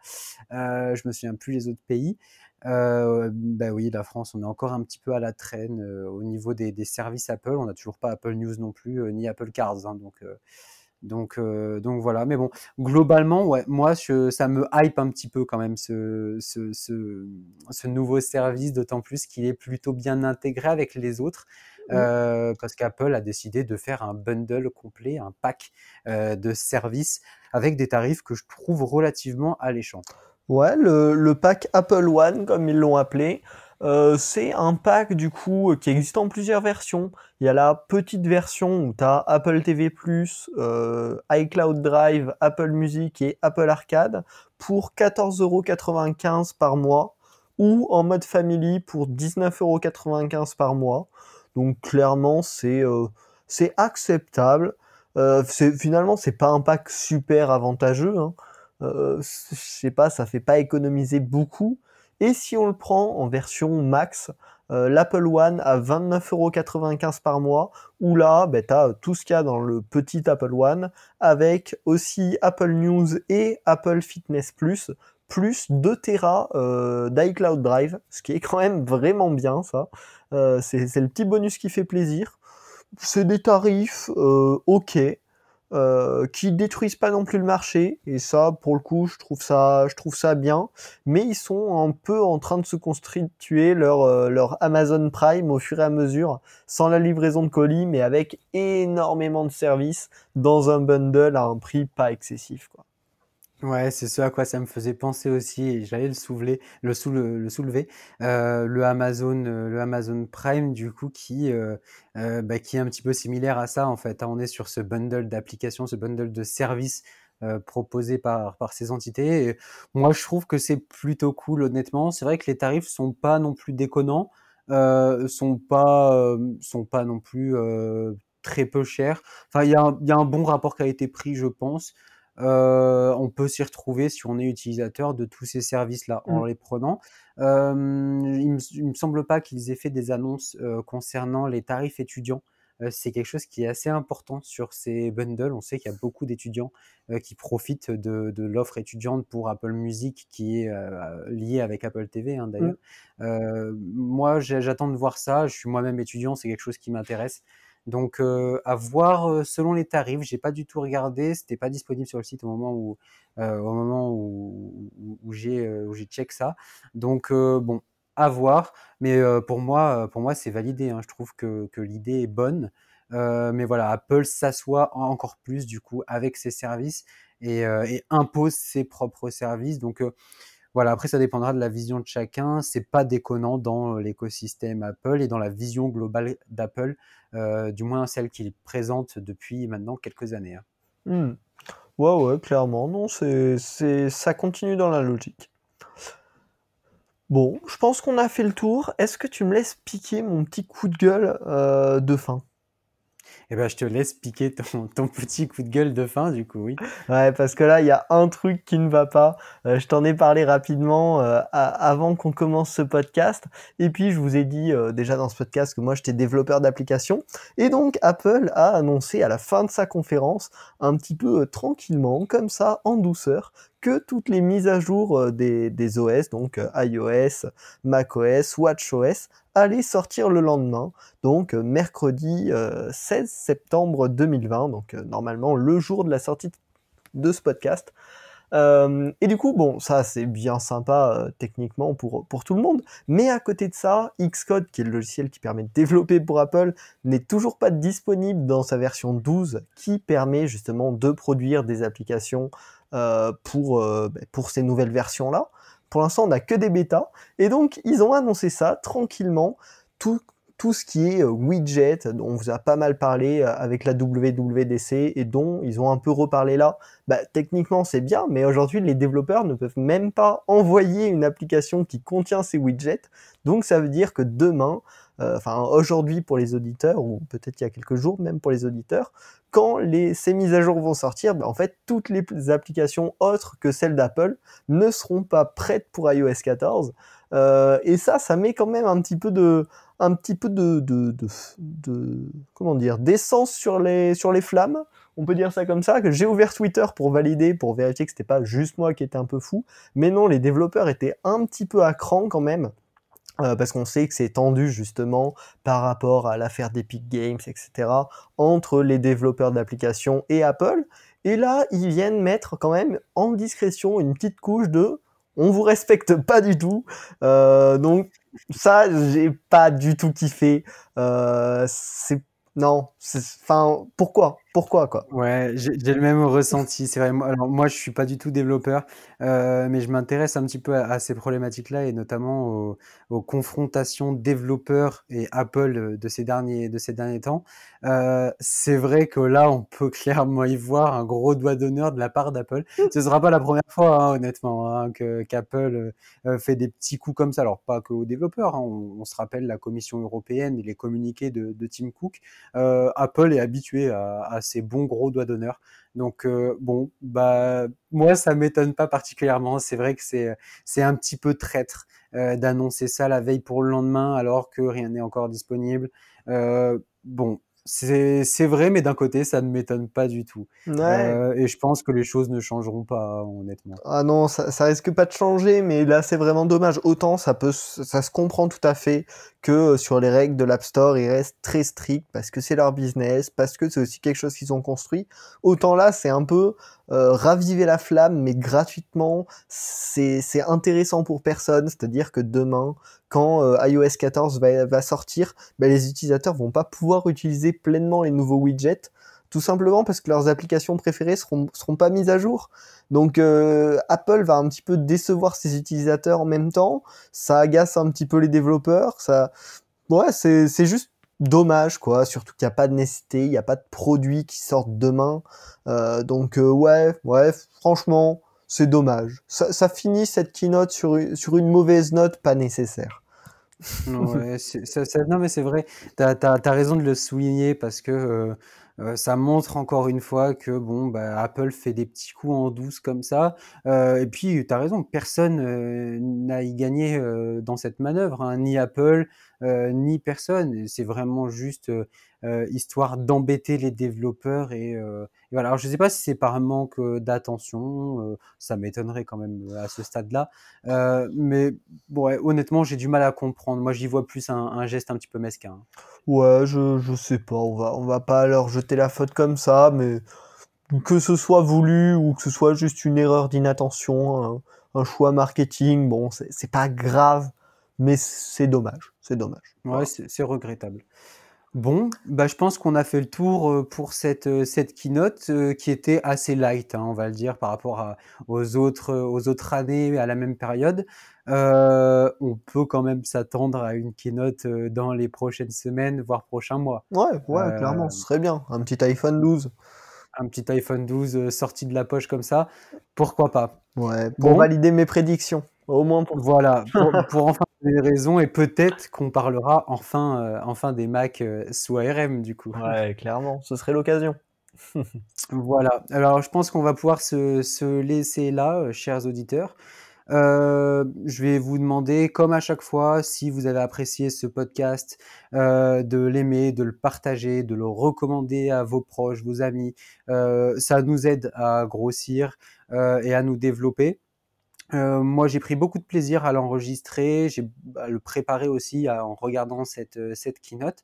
Euh, je me souviens plus les autres pays. Euh, ben oui, la France, on est encore un petit peu à la traîne euh, au niveau des, des, services Apple. On n'a toujours pas Apple News non plus, ni Apple Cards. Hein, donc donc, euh, donc voilà. Mais bon, globalement, ouais, moi, je, ça me hype un petit peu quand même ce, ce, ce, ce nouveau service, d'autant plus qu'il est plutôt bien intégré avec les autres. euh, parce qu'Apple a décidé de faire un bundle complet, un pack euh, de services avec des tarifs que je trouve relativement alléchants. Ouais, le, le pack Apple One, comme ils l'ont appelé, euh, c'est un pack du coup qui existe en plusieurs versions. Il y a la petite version où tu as Apple TV+, euh, iCloud Drive, Apple Music et Apple Arcade pour 14,95€ par mois ou en mode family pour 19,95€ par mois. Donc clairement c'est euh, c'est acceptable. Euh, finalement c'est pas un pack super avantageux. Hein. Euh, je sais pas, ça fait pas économiser beaucoup. Et si on le prend en version max, euh, l'Apple One à 29,95€ par mois, où là, ben, tu as tout ce qu'il y a dans le petit Apple One, avec aussi Apple News et Apple Fitness Plus, plus 2 Tera euh, d'iCloud Drive, ce qui est quand même vraiment bien ça. Euh, c'est le petit bonus qui fait plaisir. C'est des tarifs euh, ok. Euh, qui détruisent pas non plus le marché et ça pour le coup je trouve ça je trouve ça bien mais ils sont un peu en train de se constituer leur euh, leur Amazon Prime au fur et à mesure sans la livraison de colis mais avec énormément de services dans un bundle à un prix pas excessif quoi. Ouais, c'est ce à quoi ça me faisait penser aussi, et j'allais le soulever, le, le soulever, euh, le Amazon, euh, le Amazon Prime, du coup, qui, euh, euh, bah, qui est un petit peu similaire à ça, en fait. On est sur ce bundle d'applications, ce bundle de services euh, proposés par, par ces entités. Moi, je trouve que c'est plutôt cool, honnêtement. C'est vrai que les tarifs sont pas non plus déconnants, euh, sont pas, sont pas non plus très peu chers. Enfin, il y a, y a un bon rapport pris, je pense. Euh, on peut s'y retrouver si on est utilisateur de tous ces services-là en mmh. les prenant. Euh, il, me, me semble pas qu'ils aient fait des annonces euh, concernant les tarifs étudiants. c'est quelque chose qui est assez important sur ces bundles. On sait qu'il y a beaucoup d'étudiants qui profitent de, l'offre étudiante pour Apple Music qui est liée avec Apple TV hein, d'ailleurs. Mmh. moi, j'attends de voir ça. Je suis moi-même étudiant, c'est quelque chose qui m'intéresse. Donc euh, à voir euh, selon les tarifs. J'ai pas du tout regardé, c'était pas disponible sur le site au moment où euh, au moment où, j'ai j'ai check ça. Donc bon, à voir. Mais pour moi pour moi c'est validé. Hein. Je trouve que, que l'idée est bonne. mais voilà, Apple s'assoit encore plus du coup avec ses services et, et impose ses propres services. Donc voilà, après ça dépendra de la vision de chacun. C'est pas déconnant dans l'écosystème Apple et dans la vision globale d'Apple, euh, du moins celle qu'il présente depuis maintenant quelques années. Hein. Hmm. Ouais, ouais, clairement. Non, c'est, c'est, ça continue dans la logique. Bon, je pense qu'on a fait le tour. Est-ce que tu me laisses piquer mon petit coup de gueule euh, de fin? Eh ben, je te laisse piquer ton, petit coup de gueule de fin, du coup, oui. Ouais, parce que là, il y a un truc qui ne va pas. Euh, je t'en ai parlé rapidement euh, avant qu'on commence ce podcast. Et puis, je vous ai dit euh, déjà dans ce podcast que moi, j'étais développeur d'applications. Et donc, Apple a annoncé à la fin de sa conférence, un petit peu tranquillement, comme ça, en douceur, que toutes les mises à jour euh, des, OS, donc euh, iOS, macOS, WatchOS, allaient sortir le lendemain, donc euh, mercredi 16 septembre 2020, donc normalement le jour de la sortie de ce podcast. Et du coup, bon, ça c'est bien sympa techniquement pour, pour tout le monde, mais à côté de ça, Xcode, qui est le logiciel qui permet de développer pour Apple, n'est toujours pas disponible dans sa version 12, qui permet justement de produire des applications pour, euh, ben, pour ces nouvelles versions-là. Pour l'instant, on n'a que des bêtas. Et donc, ils ont annoncé ça tranquillement. Tout, tout ce qui est euh, widget, dont on vous a pas mal parlé avec la WWDC et dont ils ont un peu reparlé là, bah, techniquement c'est bien, mais aujourd'hui les développeurs ne peuvent même pas envoyer une application qui contient ces widgets. Donc ça veut dire que demain, enfin aujourd'hui pour les auditeurs, ou peut-être il y a quelques jours même pour les auditeurs, quand les, ces mises à jour vont sortir, ben, en fait, toutes les applications autres que celles d'Apple ne seront pas prêtes pour iOS 14. Euh, et ça, ça met quand même un petit peu de, un petit peu de, de comment dire, d'essence sur les, sur les flammes. On peut dire ça comme ça, que j'ai ouvert Twitter pour valider, pour vérifier que c'était pas juste moi qui étais un peu fou. Mais non, les développeurs étaient un petit peu à cran quand même. Euh, parce qu'on sait que c'est tendu justement par rapport à l'affaire d'Epic Games, etc., entre les développeurs d'applications et Apple. Et là, ils viennent mettre quand même en discrétion une petite couche de on vous respecte pas du tout. donc ça, j'ai pas du tout kiffé. c'est non, enfin, pourquoi? Pourquoi quoi? Ouais, j'ai le même ressenti. C'est vrai. Alors moi, je suis pas du tout développeur, euh, mais je m'intéresse un petit peu à, ces problématiques-là et notamment aux, confrontations développeurs et Apple de ces derniers de ces derniers temps. Euh, c'est vrai que là, on peut clairement y voir un gros doigt d'honneur de la part d'Apple. Ce sera pas la première fois, hein, honnêtement, hein, qu'Apple euh, fait des petits coups comme ça. Alors pas que aux développeurs. Hein. On, se rappelle la Commission européenne et les communiqués de, de Tim Cook. Euh, Apple est habitué à, ces bons gros doigts d'honneur. Donc euh, bon, bah moi ça m'étonne pas particulièrement. C'est vrai que c'est un petit peu traître euh, d'annoncer ça la veille pour le lendemain alors que rien n'est encore disponible. bon, c'est vrai, mais d'un côté, ça ne m'étonne pas du tout. Euh, et je pense que les choses ne changeront pas, honnêtement. Ah non, ça, ça risque pas de changer, mais là, c'est vraiment dommage. Autant ça peut, ça se comprend tout à fait que euh, sur les règles de l'App Store, ils restent très stricts parce que c'est leur business, parce que c'est aussi quelque chose qu'ils ont construit. Autant là, c'est un peu euh, raviver la flamme, mais gratuitement. C'est intéressant pour personne, c'est-à-dire que demain, quand euh, iOS 14 va, sortir, ben, les utilisateurs vont pas pouvoir utiliser pleinement les nouveaux widgets, tout simplement parce que leurs applications préférées seront, seront pas mises à jour. Donc euh, Apple va un petit peu décevoir ses utilisateurs en même temps, ça agace un petit peu les développeurs, ça ouais, c'est c'est juste dommage quoi, surtout qu'il n'y a pas de nécessité, il n'y a pas de produits qui sortent demain. Euh, donc ouais, ouais, franchement, c'est dommage. Ça, ça, finit cette keynote sur, sur une mauvaise note pas nécessaire. ouais, ça, ça, non mais c'est vrai, tu as, as, raison de le souligner parce que euh, euh, ça montre encore une fois que bon, bah, Apple fait des petits coups en douce comme ça. Euh, et puis, tu as raison, personne euh, n'a y gagné dans cette manœuvre, hein, ni Apple, ni personne. C'est vraiment juste histoire d'embêter les développeurs. Et, voilà. Alors, je ne sais pas si c'est par manque d'attention, ça m'étonnerait quand même à ce stade-là. mais bon, honnêtement, j'ai du mal à comprendre. Moi, j'y vois plus un, un, geste un petit peu mesquin. Ouais, je, je sais pas, on va, on va pas leur jeter la faute comme ça, mais que ce soit voulu ou que ce soit juste une erreur d'inattention, un, choix marketing, bon, c'est pas grave, mais c'est dommage, c'est dommage. Ouais, c'est regrettable. Bon, bah, je pense qu'on a fait le tour euh, pour cette, euh, cette keynote euh, qui était assez light, hein, on va le dire, par rapport à, aux, autres, aux autres années à la même période. on peut quand même s'attendre à une keynote dans les prochaines semaines, voire prochains mois. Ouais, ouais, clairement, ce serait bien. Un petit iPhone 12. Un petit iPhone 12 sorti de la poche comme ça, pourquoi pas? Ouais, pour valider mes prédictions. Au moins pour... Voilà, pour, enfin des raisons et peut-être qu'on parlera enfin, euh, enfin des Mac euh, sous ARM du coup. Ouais, clairement, ce serait l'occasion. voilà, alors je pense qu'on va pouvoir se, se laisser là, euh, chers auditeurs. je vais vous demander, comme à chaque fois, si vous avez apprécié ce podcast, de l'aimer, de le partager, de le recommander à vos proches, vos amis. ça nous aide à grossir et à nous développer. Euh, moi, j'ai pris beaucoup de plaisir à l'enregistrer, j'ai à le préparer aussi en regardant cette, euh, cette keynote.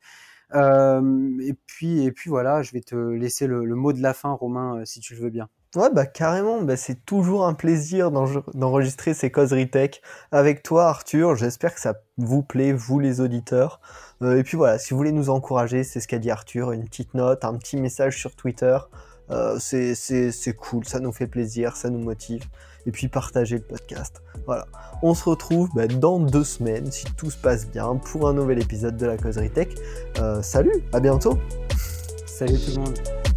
Euh, et puis, et puis voilà, je vais te laisser le, mot de la fin, Romain, si tu le veux bien. Ouais, bah carrément, bah, c'est toujours un plaisir d'enregistrer ces causeries tech avec toi, Arthur. J'espère que ça vous plaît, vous les auditeurs. et puis voilà, si vous voulez nous encourager, c'est ce qu'a dit Arthur, une petite note, un petit message sur Twitter. Euh, c'est cool, ça nous fait plaisir, ça nous motive. Et puis partager le podcast. Voilà. On se retrouve bah, dans deux semaines, si tout se passe bien, pour un nouvel épisode de la causerie tech. Euh, salut, à bientôt. Salut tout le monde.